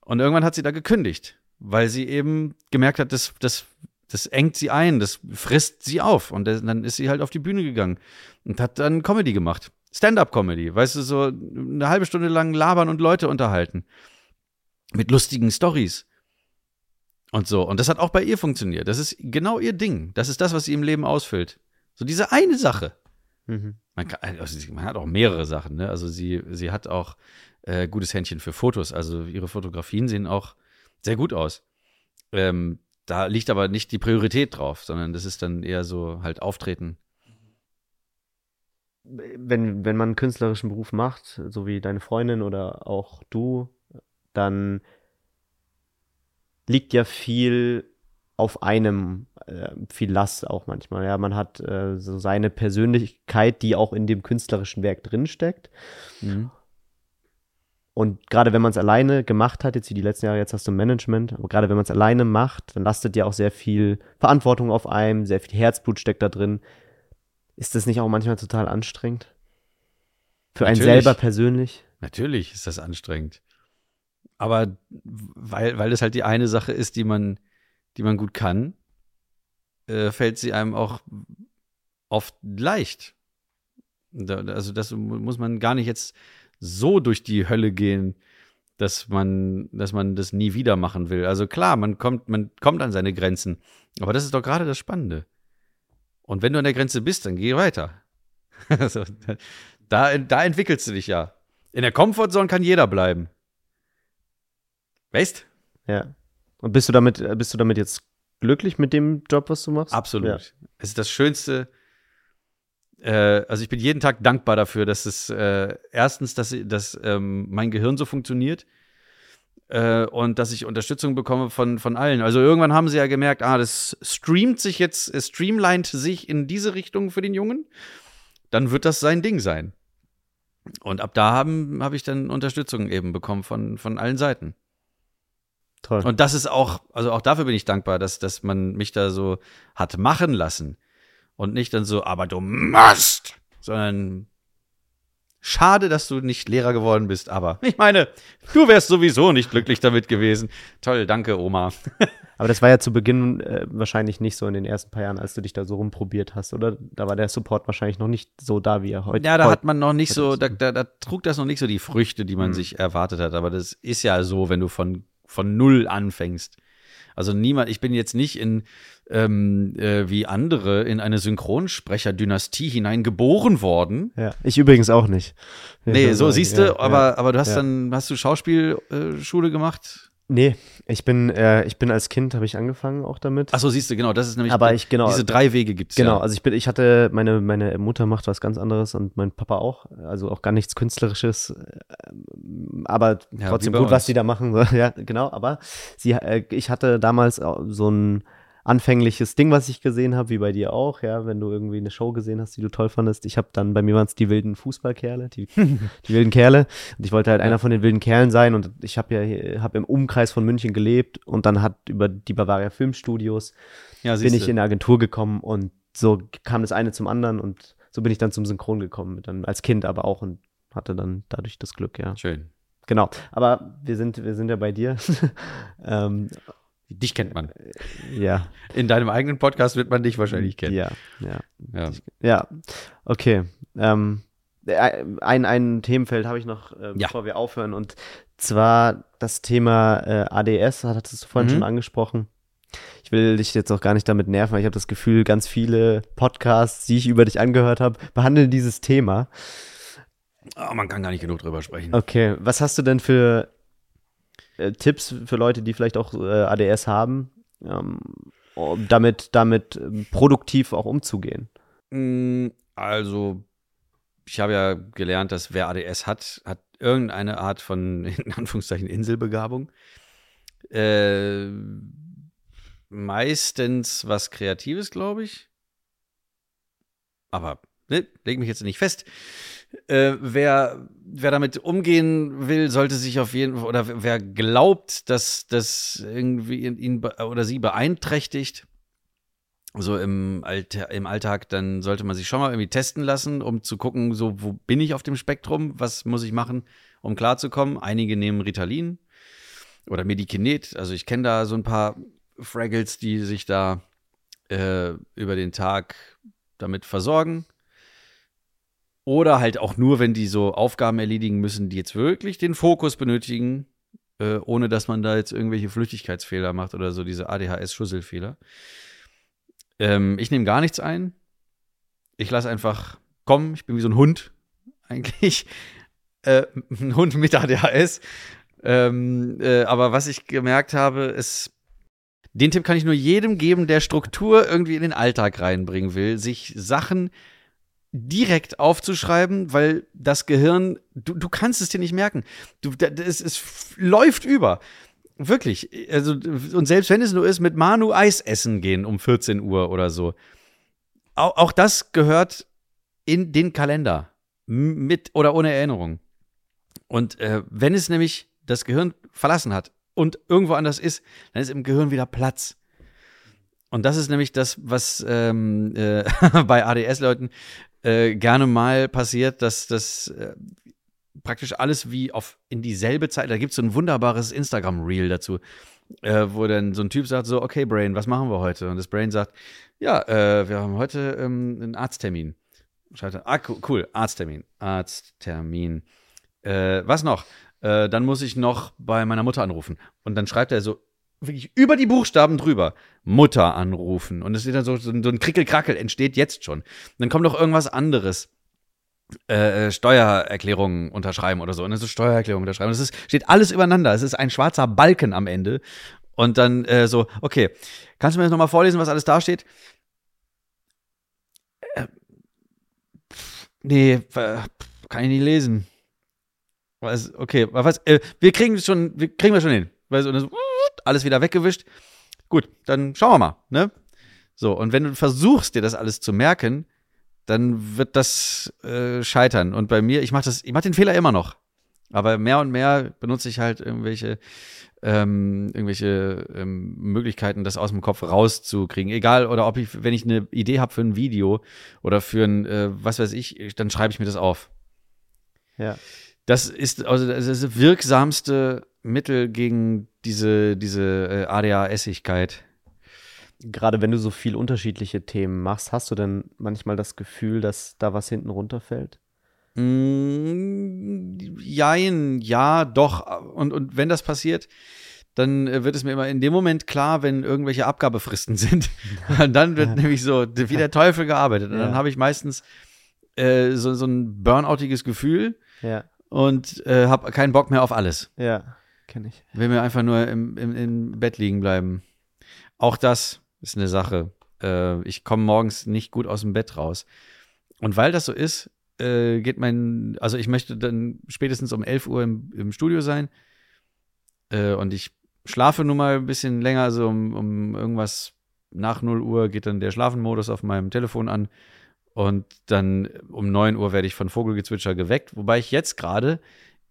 und irgendwann hat sie da gekündigt, weil sie eben gemerkt hat, das, das, das engt sie ein, das frisst sie auf. Und dann ist sie halt auf die Bühne gegangen und hat dann Comedy gemacht. Stand-up-Comedy, weißt du, so eine halbe Stunde lang labern und Leute unterhalten. Mit lustigen Stories. Und so. Und das hat auch bei ihr funktioniert. Das ist genau ihr Ding. Das ist das, was sie im Leben ausfüllt. So diese eine Sache. Mhm. Man, kann, also man, hat auch mehrere Sachen. Ne? Also sie, sie hat auch äh, gutes Händchen für Fotos. Also ihre Fotografien sehen auch sehr gut aus. Ähm, da liegt aber nicht die Priorität drauf, sondern das ist dann eher so halt Auftreten
wenn, wenn man einen künstlerischen Beruf macht, so wie deine Freundin oder auch du, dann liegt ja viel auf einem, äh, viel Last auch manchmal. Ja, man hat äh, so seine Persönlichkeit, die auch in dem künstlerischen Werk drinsteckt. Mhm. Und gerade wenn man es alleine gemacht hat, jetzt wie die letzten Jahre, jetzt hast du Management, aber gerade wenn man es alleine macht, dann lastet ja auch sehr viel Verantwortung auf einem, sehr viel Herzblut steckt da drin. Ist das nicht auch manchmal total anstrengend? Für einen selber persönlich?
Natürlich ist das anstrengend. Aber weil, weil es halt die eine Sache ist, die man, die man gut kann, äh, fällt sie einem auch oft leicht. Da, also das muss man gar nicht jetzt so durch die Hölle gehen, dass man, dass man das nie wieder machen will. Also klar, man kommt, man kommt an seine Grenzen. Aber das ist doch gerade das Spannende. Und wenn du an der Grenze bist, dann geh weiter. also, da, da entwickelst du dich ja. In der Comfortzone kann jeder bleiben. Weißt?
Ja. Und bist du damit, bist du damit jetzt glücklich mit dem Job, was du machst?
Absolut. Ja. Es ist das Schönste. Äh, also ich bin jeden Tag dankbar dafür, dass es äh, erstens, dass, dass ähm, mein Gehirn so funktioniert äh, und dass ich Unterstützung bekomme von, von allen. Also irgendwann haben sie ja gemerkt, ah, das streamt sich jetzt, es streamlined sich in diese Richtung für den Jungen. Dann wird das sein Ding sein. Und ab da habe hab ich dann Unterstützung eben bekommen von, von allen Seiten. Toll. Und das ist auch, also auch dafür bin ich dankbar, dass, dass man mich da so hat machen lassen. Und nicht dann so, aber du musst, sondern Schade, dass du nicht Lehrer geworden bist, aber ich meine, du wärst sowieso nicht glücklich damit gewesen. Toll, danke, Oma.
aber das war ja zu Beginn äh, wahrscheinlich nicht so in den ersten paar Jahren, als du dich da so rumprobiert hast, oder? Da war der Support wahrscheinlich noch nicht so da, wie er heute
Ja, da hat man noch nicht so, da, da, da, trug das noch nicht so die Früchte, die man mhm. sich erwartet hat. Aber das ist ja so, wenn du von, von null anfängst. Also niemand, ich bin jetzt nicht in, ähm, äh, wie andere, in eine Synchronsprecher-Dynastie hineingeboren worden.
Ja, ich übrigens auch nicht.
Ich nee, so sagen, siehst du, ja, aber, ja, aber du hast ja. dann, hast du Schauspielschule gemacht?
Nee, ich bin, äh, ich bin als Kind, habe ich angefangen auch damit.
Achso, siehst du, genau, das ist nämlich,
Aber ich, genau,
diese drei Wege gibt es
Genau, ja. also ich bin, ich hatte, meine, meine Mutter macht was ganz anderes und mein Papa auch, also auch gar nichts Künstlerisches, ähm, aber trotzdem gut, uns. was die da machen, ja, genau, aber sie, äh, ich hatte damals so ein anfängliches Ding, was ich gesehen habe, wie bei dir auch, ja, wenn du irgendwie eine Show gesehen hast, die du toll fandest. Ich habe dann, bei mir waren es die wilden Fußballkerle, die, die wilden Kerle. Und ich wollte halt einer von den wilden Kerlen sein und ich habe ja habe im Umkreis von München gelebt und dann hat über die Bavaria Filmstudios
Ja,
bin ich in eine Agentur gekommen und so kam das eine zum anderen und so bin ich dann zum Synchron gekommen, dann als Kind aber auch und hatte dann dadurch das Glück, ja.
Schön.
Genau. Aber wir sind, wir sind ja bei dir. ähm,
Dich kennt man.
ja,
In deinem eigenen Podcast wird man dich wahrscheinlich kennen.
ja, ja.
Ja.
Ja, okay. Ähm, äh, ein, ein Themenfeld habe ich noch, äh,
Ja.
bevor wir aufhören, und zwar das Thema äh, ADS, hattest du vorhin
Mhm.
schon angesprochen. Ich will dich jetzt auch gar nicht damit nerven, weil ich habe das Gefühl, ganz viele Podcasts, die ich über dich angehört habe, behandeln dieses Thema.
Oh, man kann gar nicht genug drüber sprechen.
Okay, was hast du denn für äh, Tipps für Leute, die vielleicht auch äh, ADS haben, ähm, damit, damit ähm, produktiv auch umzugehen?
Mm, Also, ich habe ja gelernt, dass wer ADS hat, hat irgendeine Art von, in Anführungszeichen, Inselbegabung. Äh, meistens was Kreatives, glaube ich. Aber ne, leg mich jetzt nicht fest. Äh, wer, wer damit umgehen will, sollte sich auf jeden Fall, oder wer glaubt, dass das irgendwie ihn, oder sie beeinträchtigt, so im, Alter, im Alltag, dann sollte man sich schon mal irgendwie testen lassen, um zu gucken, so, wo bin ich auf dem Spektrum, was muss ich machen, um klarzukommen. Einige nehmen Ritalin oder Medikinet, also ich kenne da so ein paar Fraggles, die sich da äh, über den Tag damit versorgen. Oder halt auch nur, wenn die so Aufgaben erledigen müssen, die jetzt wirklich den Fokus benötigen, äh, ohne dass man da jetzt irgendwelche Flüchtigkeitsfehler macht oder so, diese ADHS-Schusselfehler. Ähm, ich nehme gar nichts ein. Ich lasse einfach kommen. Ich bin wie so ein Hund, eigentlich. Äh, ein Hund mit ADHS. Ähm, äh, aber was ich gemerkt habe, ist, den Tipp kann ich nur jedem geben, der Struktur irgendwie in den Alltag reinbringen will, sich Sachen direkt aufzuschreiben, weil das Gehirn, du, du kannst es dir nicht merken. Du, da- es, läuft über. Wirklich. Also, und selbst wenn es nur ist, mit Manu Eis essen gehen um 14 Uhr oder so. Auch, auch das gehört in den Kalender. Mit oder ohne Erinnerung. Und äh, wenn es nämlich das Gehirn verlassen hat und irgendwo anders ist, dann ist im Gehirn wieder Platz. Und das ist nämlich das, was ähm, äh, bei ADS-Leuten äh, gerne mal passiert, dass das äh, praktisch alles wie auf in dieselbe Zeit, da gibt es so ein wunderbares Instagram-Reel dazu, äh, wo dann so ein Typ sagt so, okay Brain, was machen wir heute? Und das Brain sagt, ja, äh, wir haben heute ähm, einen Arzttermin. Schreibt er, ah, cool, Arzttermin, Arzttermin. Äh, was noch? Dann muss ich noch bei meiner Mutter anrufen. Und dann schreibt er so wirklich über die Buchstaben drüber, Mutter anrufen. Und es ist dann so, so, ein- Krickelkrackel, entsteht jetzt schon. Und dann kommt noch irgendwas anderes. Äh, äh, Steuererklärungen unterschreiben oder so. Und es ist Steuererklärung unterschreiben. Es steht alles übereinander. Es ist ein schwarzer Balken am Ende. Und dann äh, so, okay, kannst du mir das nochmal vorlesen, was alles da steht? Äh, pff, nee, äh, kann ich nicht lesen. Was, okay, was, äh, wir kriegen schon, wir kriegen wir schon hin. Weißt du, und dann so, alles wieder weggewischt. Gut, dann schauen wir mal, ne? So, und wenn du versuchst, dir das alles zu merken, dann wird das äh, scheitern. Und bei mir, ich mache das, ich mache den Fehler immer noch. Aber mehr und mehr benutze ich halt irgendwelche, ähm, irgendwelche ähm, Möglichkeiten, das aus dem Kopf rauszukriegen. Egal, oder ob ich, wenn ich eine Idee habe für ein Video oder für ein, äh, was weiß ich, dann schreibe ich mir das auf.
Ja.
Das ist also das, ist das wirksamste Mittel gegen diese, diese äh, ADHSigkeit.
Gerade wenn du so viel unterschiedliche Themen machst, hast du denn manchmal das Gefühl, dass da was hinten runterfällt?
Mm, jein, ja, doch. Und, und wenn das passiert, dann äh, wird es mir immer in dem Moment klar, wenn irgendwelche Abgabefristen sind. Und dann wird nämlich so wie der Teufel gearbeitet. Und dann habe ich meistens äh, so, so ein burnoutiges Gefühl
Ja,
und äh, habe keinen Bock mehr auf alles.
ja, kenne ich.
Will mir einfach nur im, im, im Bett liegen bleiben. Auch das ist eine Sache. Äh, ich komme morgens nicht gut aus dem Bett raus. Und weil das so ist, äh, geht mein, also ich möchte dann spätestens um 11 Uhr im, im Studio sein. Äh, und ich schlafe nun mal ein bisschen länger, so um, um irgendwas nach 0 Uhr geht dann der Schlafenmodus auf meinem Telefon an. Und dann um 9 Uhr werde ich von Vogelgezwitscher geweckt. Wobei ich jetzt gerade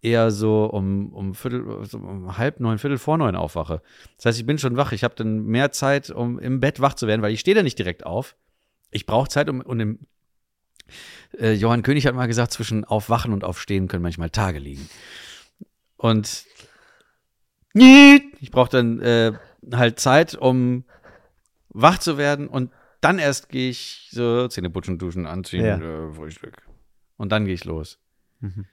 eher so um, um, Viertel, so um halb neun, Viertel vor neun aufwache. Das heißt, ich bin schon wach. Ich habe dann mehr Zeit, um im Bett wach zu werden, weil ich stehe da nicht direkt auf. Ich brauche Zeit, um, um im, äh, Johann König hat mal gesagt, zwischen Aufwachen und Aufstehen können manchmal Tage liegen. Und ich brauche dann äh, halt Zeit, um wach zu werden und dann erst gehe ich so Zähne putzen, duschen, anziehen,
Ja.
äh, Frühstück. Und dann gehe ich los.
Mhm.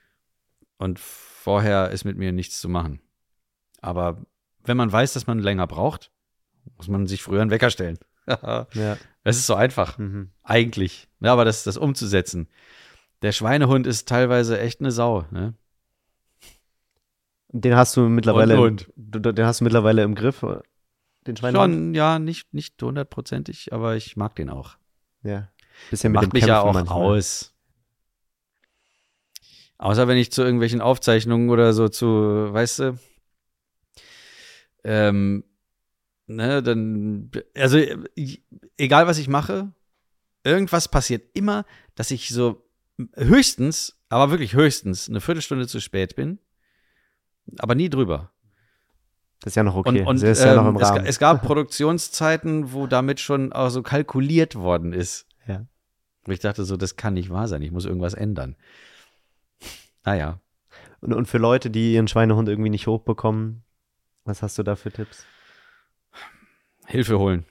Und vorher ist mit mir nichts zu machen. Aber wenn man weiß, dass man länger braucht, muss man sich früher einen Wecker stellen. das
Ja.
ist so einfach,
Mhm.
eigentlich. Ja, aber das, das umzusetzen. Der Schweinehund ist teilweise echt eine Sau. Ne?
Den hast du mittlerweile,
Und,
du- den hast du mittlerweile im Griff, äh, den Schweinehund?
Schon, ja, nicht, nicht hundertprozentig, aber ich mag den auch.
Ja. Bisschen mit
Macht
dem
mich ja
Kämpfen
auch
manchmal.
aus. Außer wenn ich zu irgendwelchen Aufzeichnungen oder so zu, weißt du, ähm, ne, dann, also ich- egal was ich mache, irgendwas passiert immer, dass ich so höchstens, aber wirklich höchstens eine Viertelstunde zu spät bin, aber nie drüber.
Das ist ja noch okay.
Und, und
ist ja noch im
ähm, es,
Rahmen.
es gab Produktionszeiten, wo damit schon auch so kalkuliert worden ist.
Ja.
Wo ich dachte so, das kann nicht wahr sein, ich muss irgendwas ändern. Naja,
Und, und für Leute, die ihren Schweinehund irgendwie nicht hochbekommen, was hast du da für Tipps?
Hilfe holen.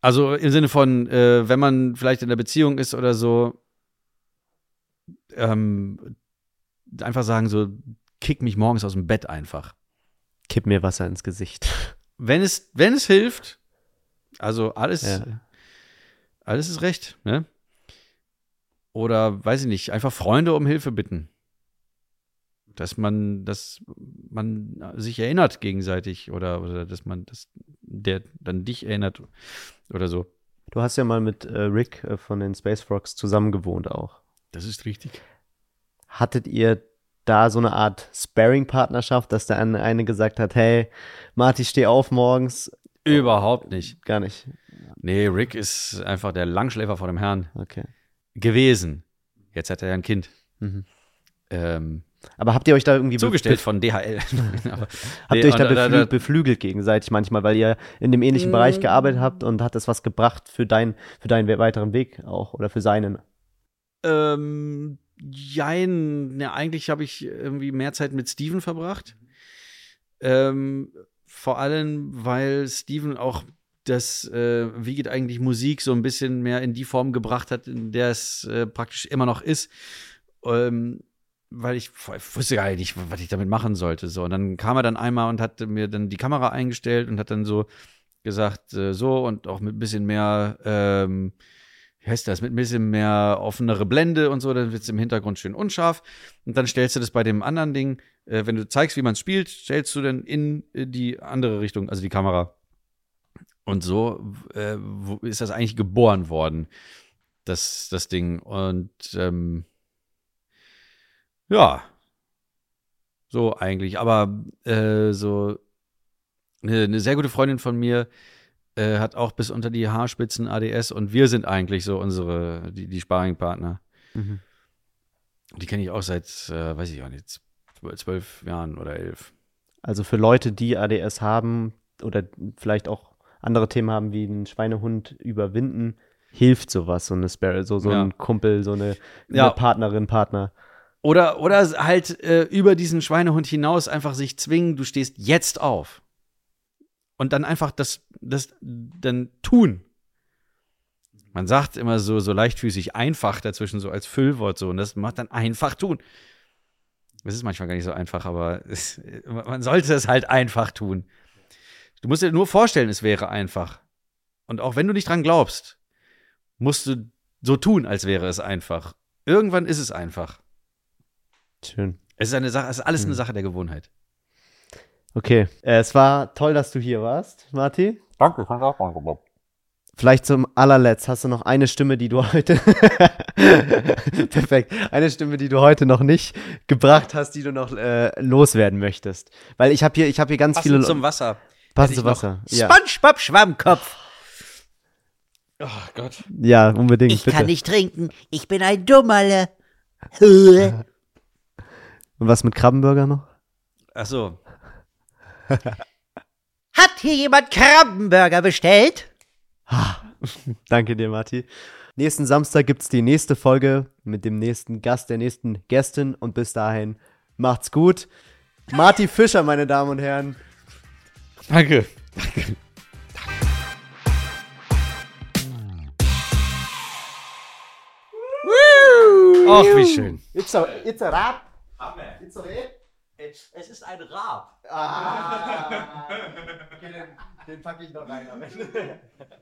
Also im Sinne von, äh, wenn man vielleicht in der Beziehung ist oder so, ähm, einfach sagen so, kick mich morgens aus dem Bett einfach.
Kipp mir Wasser ins Gesicht.
Wenn es, wenn es hilft, also alles,
Ja.
alles ist recht, ne? Oder weiß ich nicht, einfach Freunde um Hilfe bitten. Dass man, dass man sich erinnert gegenseitig oder, oder dass man, dass der dann dich erinnert oder so.
Du hast ja mal mit äh, Rick äh, von den Space Frogs zusammen gewohnt auch.
Das ist richtig.
Hattet ihr da so eine Art Sparring-Partnerschaft, dass der eine, eine gesagt hat, hey, Marty, steh auf morgens?
Überhaupt nicht.
Gar nicht.
Nee, Rick ist einfach der Langschläfer vor dem Herrn
Okay.
gewesen. Jetzt hat er ja ein Kind.
Mhm.
Ähm,
Aber habt ihr euch da irgendwie
zugestellt von DHL.
Habt
nee,
ihr euch da, beflü beflügelt gegenseitig manchmal, weil ihr in dem ähnlichen Bereich
Mm.
gearbeitet habt und hat das was gebracht für, dein, für deinen we- weiteren Weg auch oder für seinen?
Ähm, jein, ja, eigentlich habe ich irgendwie mehr Zeit mit Steven verbracht. Ähm, vor allem, weil Steven auch das, äh, wie geht eigentlich Musik, so ein bisschen mehr in die Form gebracht hat, in der es äh, praktisch immer noch ist. Ähm, weil ich, ich wusste gar nicht, was ich damit machen sollte. So, und dann kam er dann einmal und hat mir dann die Kamera eingestellt und hat dann so gesagt, äh, so und auch mit ein bisschen mehr, ähm, wie heißt das, mit ein bisschen mehr offenere Blende und so, dann wird es im Hintergrund schön unscharf. Und dann stellst du das bei dem anderen Ding, äh, wenn du zeigst, wie man spielt, stellst du dann in äh, die andere Richtung, also die Kamera. Und so äh, ist das eigentlich geboren worden, das, das Ding. Und ähm, ja, so eigentlich. Aber äh, so eine, eine sehr gute Freundin von mir äh, hat auch bis unter die Haarspitzen ADS und wir sind eigentlich so unsere, die, die Sparringpartner.
Mhm.
Die kenne ich auch seit, äh, weiß ich auch nicht, zwölf, Jahren oder elf.
Also für Leute, die ADS haben oder vielleicht auch andere Themen haben wie einen Schweinehund überwinden, hilft sowas, so eine Spare, so, so
Ja.
ein Kumpel, so eine,
Ja.
eine Partnerin, Partner.
Oder, oder halt äh, über diesen Schweinehund hinaus einfach sich zwingen, du stehst jetzt auf. Und dann einfach das, das dann tun. Man sagt immer so, so leichtfüßig einfach dazwischen, so als Füllwort so. Und das macht dann einfach tun. Das ist manchmal gar nicht so einfach, aber es, man sollte es halt einfach tun. Du musst dir nur vorstellen, es wäre einfach. Und auch wenn du nicht dran glaubst, musst du so tun, als wäre es einfach. Irgendwann ist es einfach.
Schön.
Es ist eine Sache, es ist alles
Hm.
eine Sache der Gewohnheit.
Okay. Äh, es war toll, dass du hier warst, Marti.
Danke, ich auch angebracht.
Vielleicht zum allerletzt hast du noch eine Stimme, die du heute. Perfekt. Eine Stimme, die du heute noch nicht gebracht hast, die du noch äh, loswerden möchtest. Weil ich habe hier, ich habe hier ganz viele.
zum Wasser.
Passend zum Wasser. Ja.
SpongeBob Schwammkopf. Oh Gott.
Ja, unbedingt.
Ich
bitte.
kann nicht trinken. Ich bin ein Dummerle.
Und was mit Krabbenburger noch?
Ach so.
Hat hier jemand Krabbenburger bestellt?
Danke dir, Marti. Nächsten Samstag gibt es die nächste Folge mit dem nächsten Gast, der nächsten Gästin. Und bis dahin, macht's gut. Marti Fischer, meine Damen und Herren.
Danke. Ach, wie schön.
It's a, it's a rap.
Es ist ein Rab.
Ah. Okay, den, den packe ich noch rein am Ende.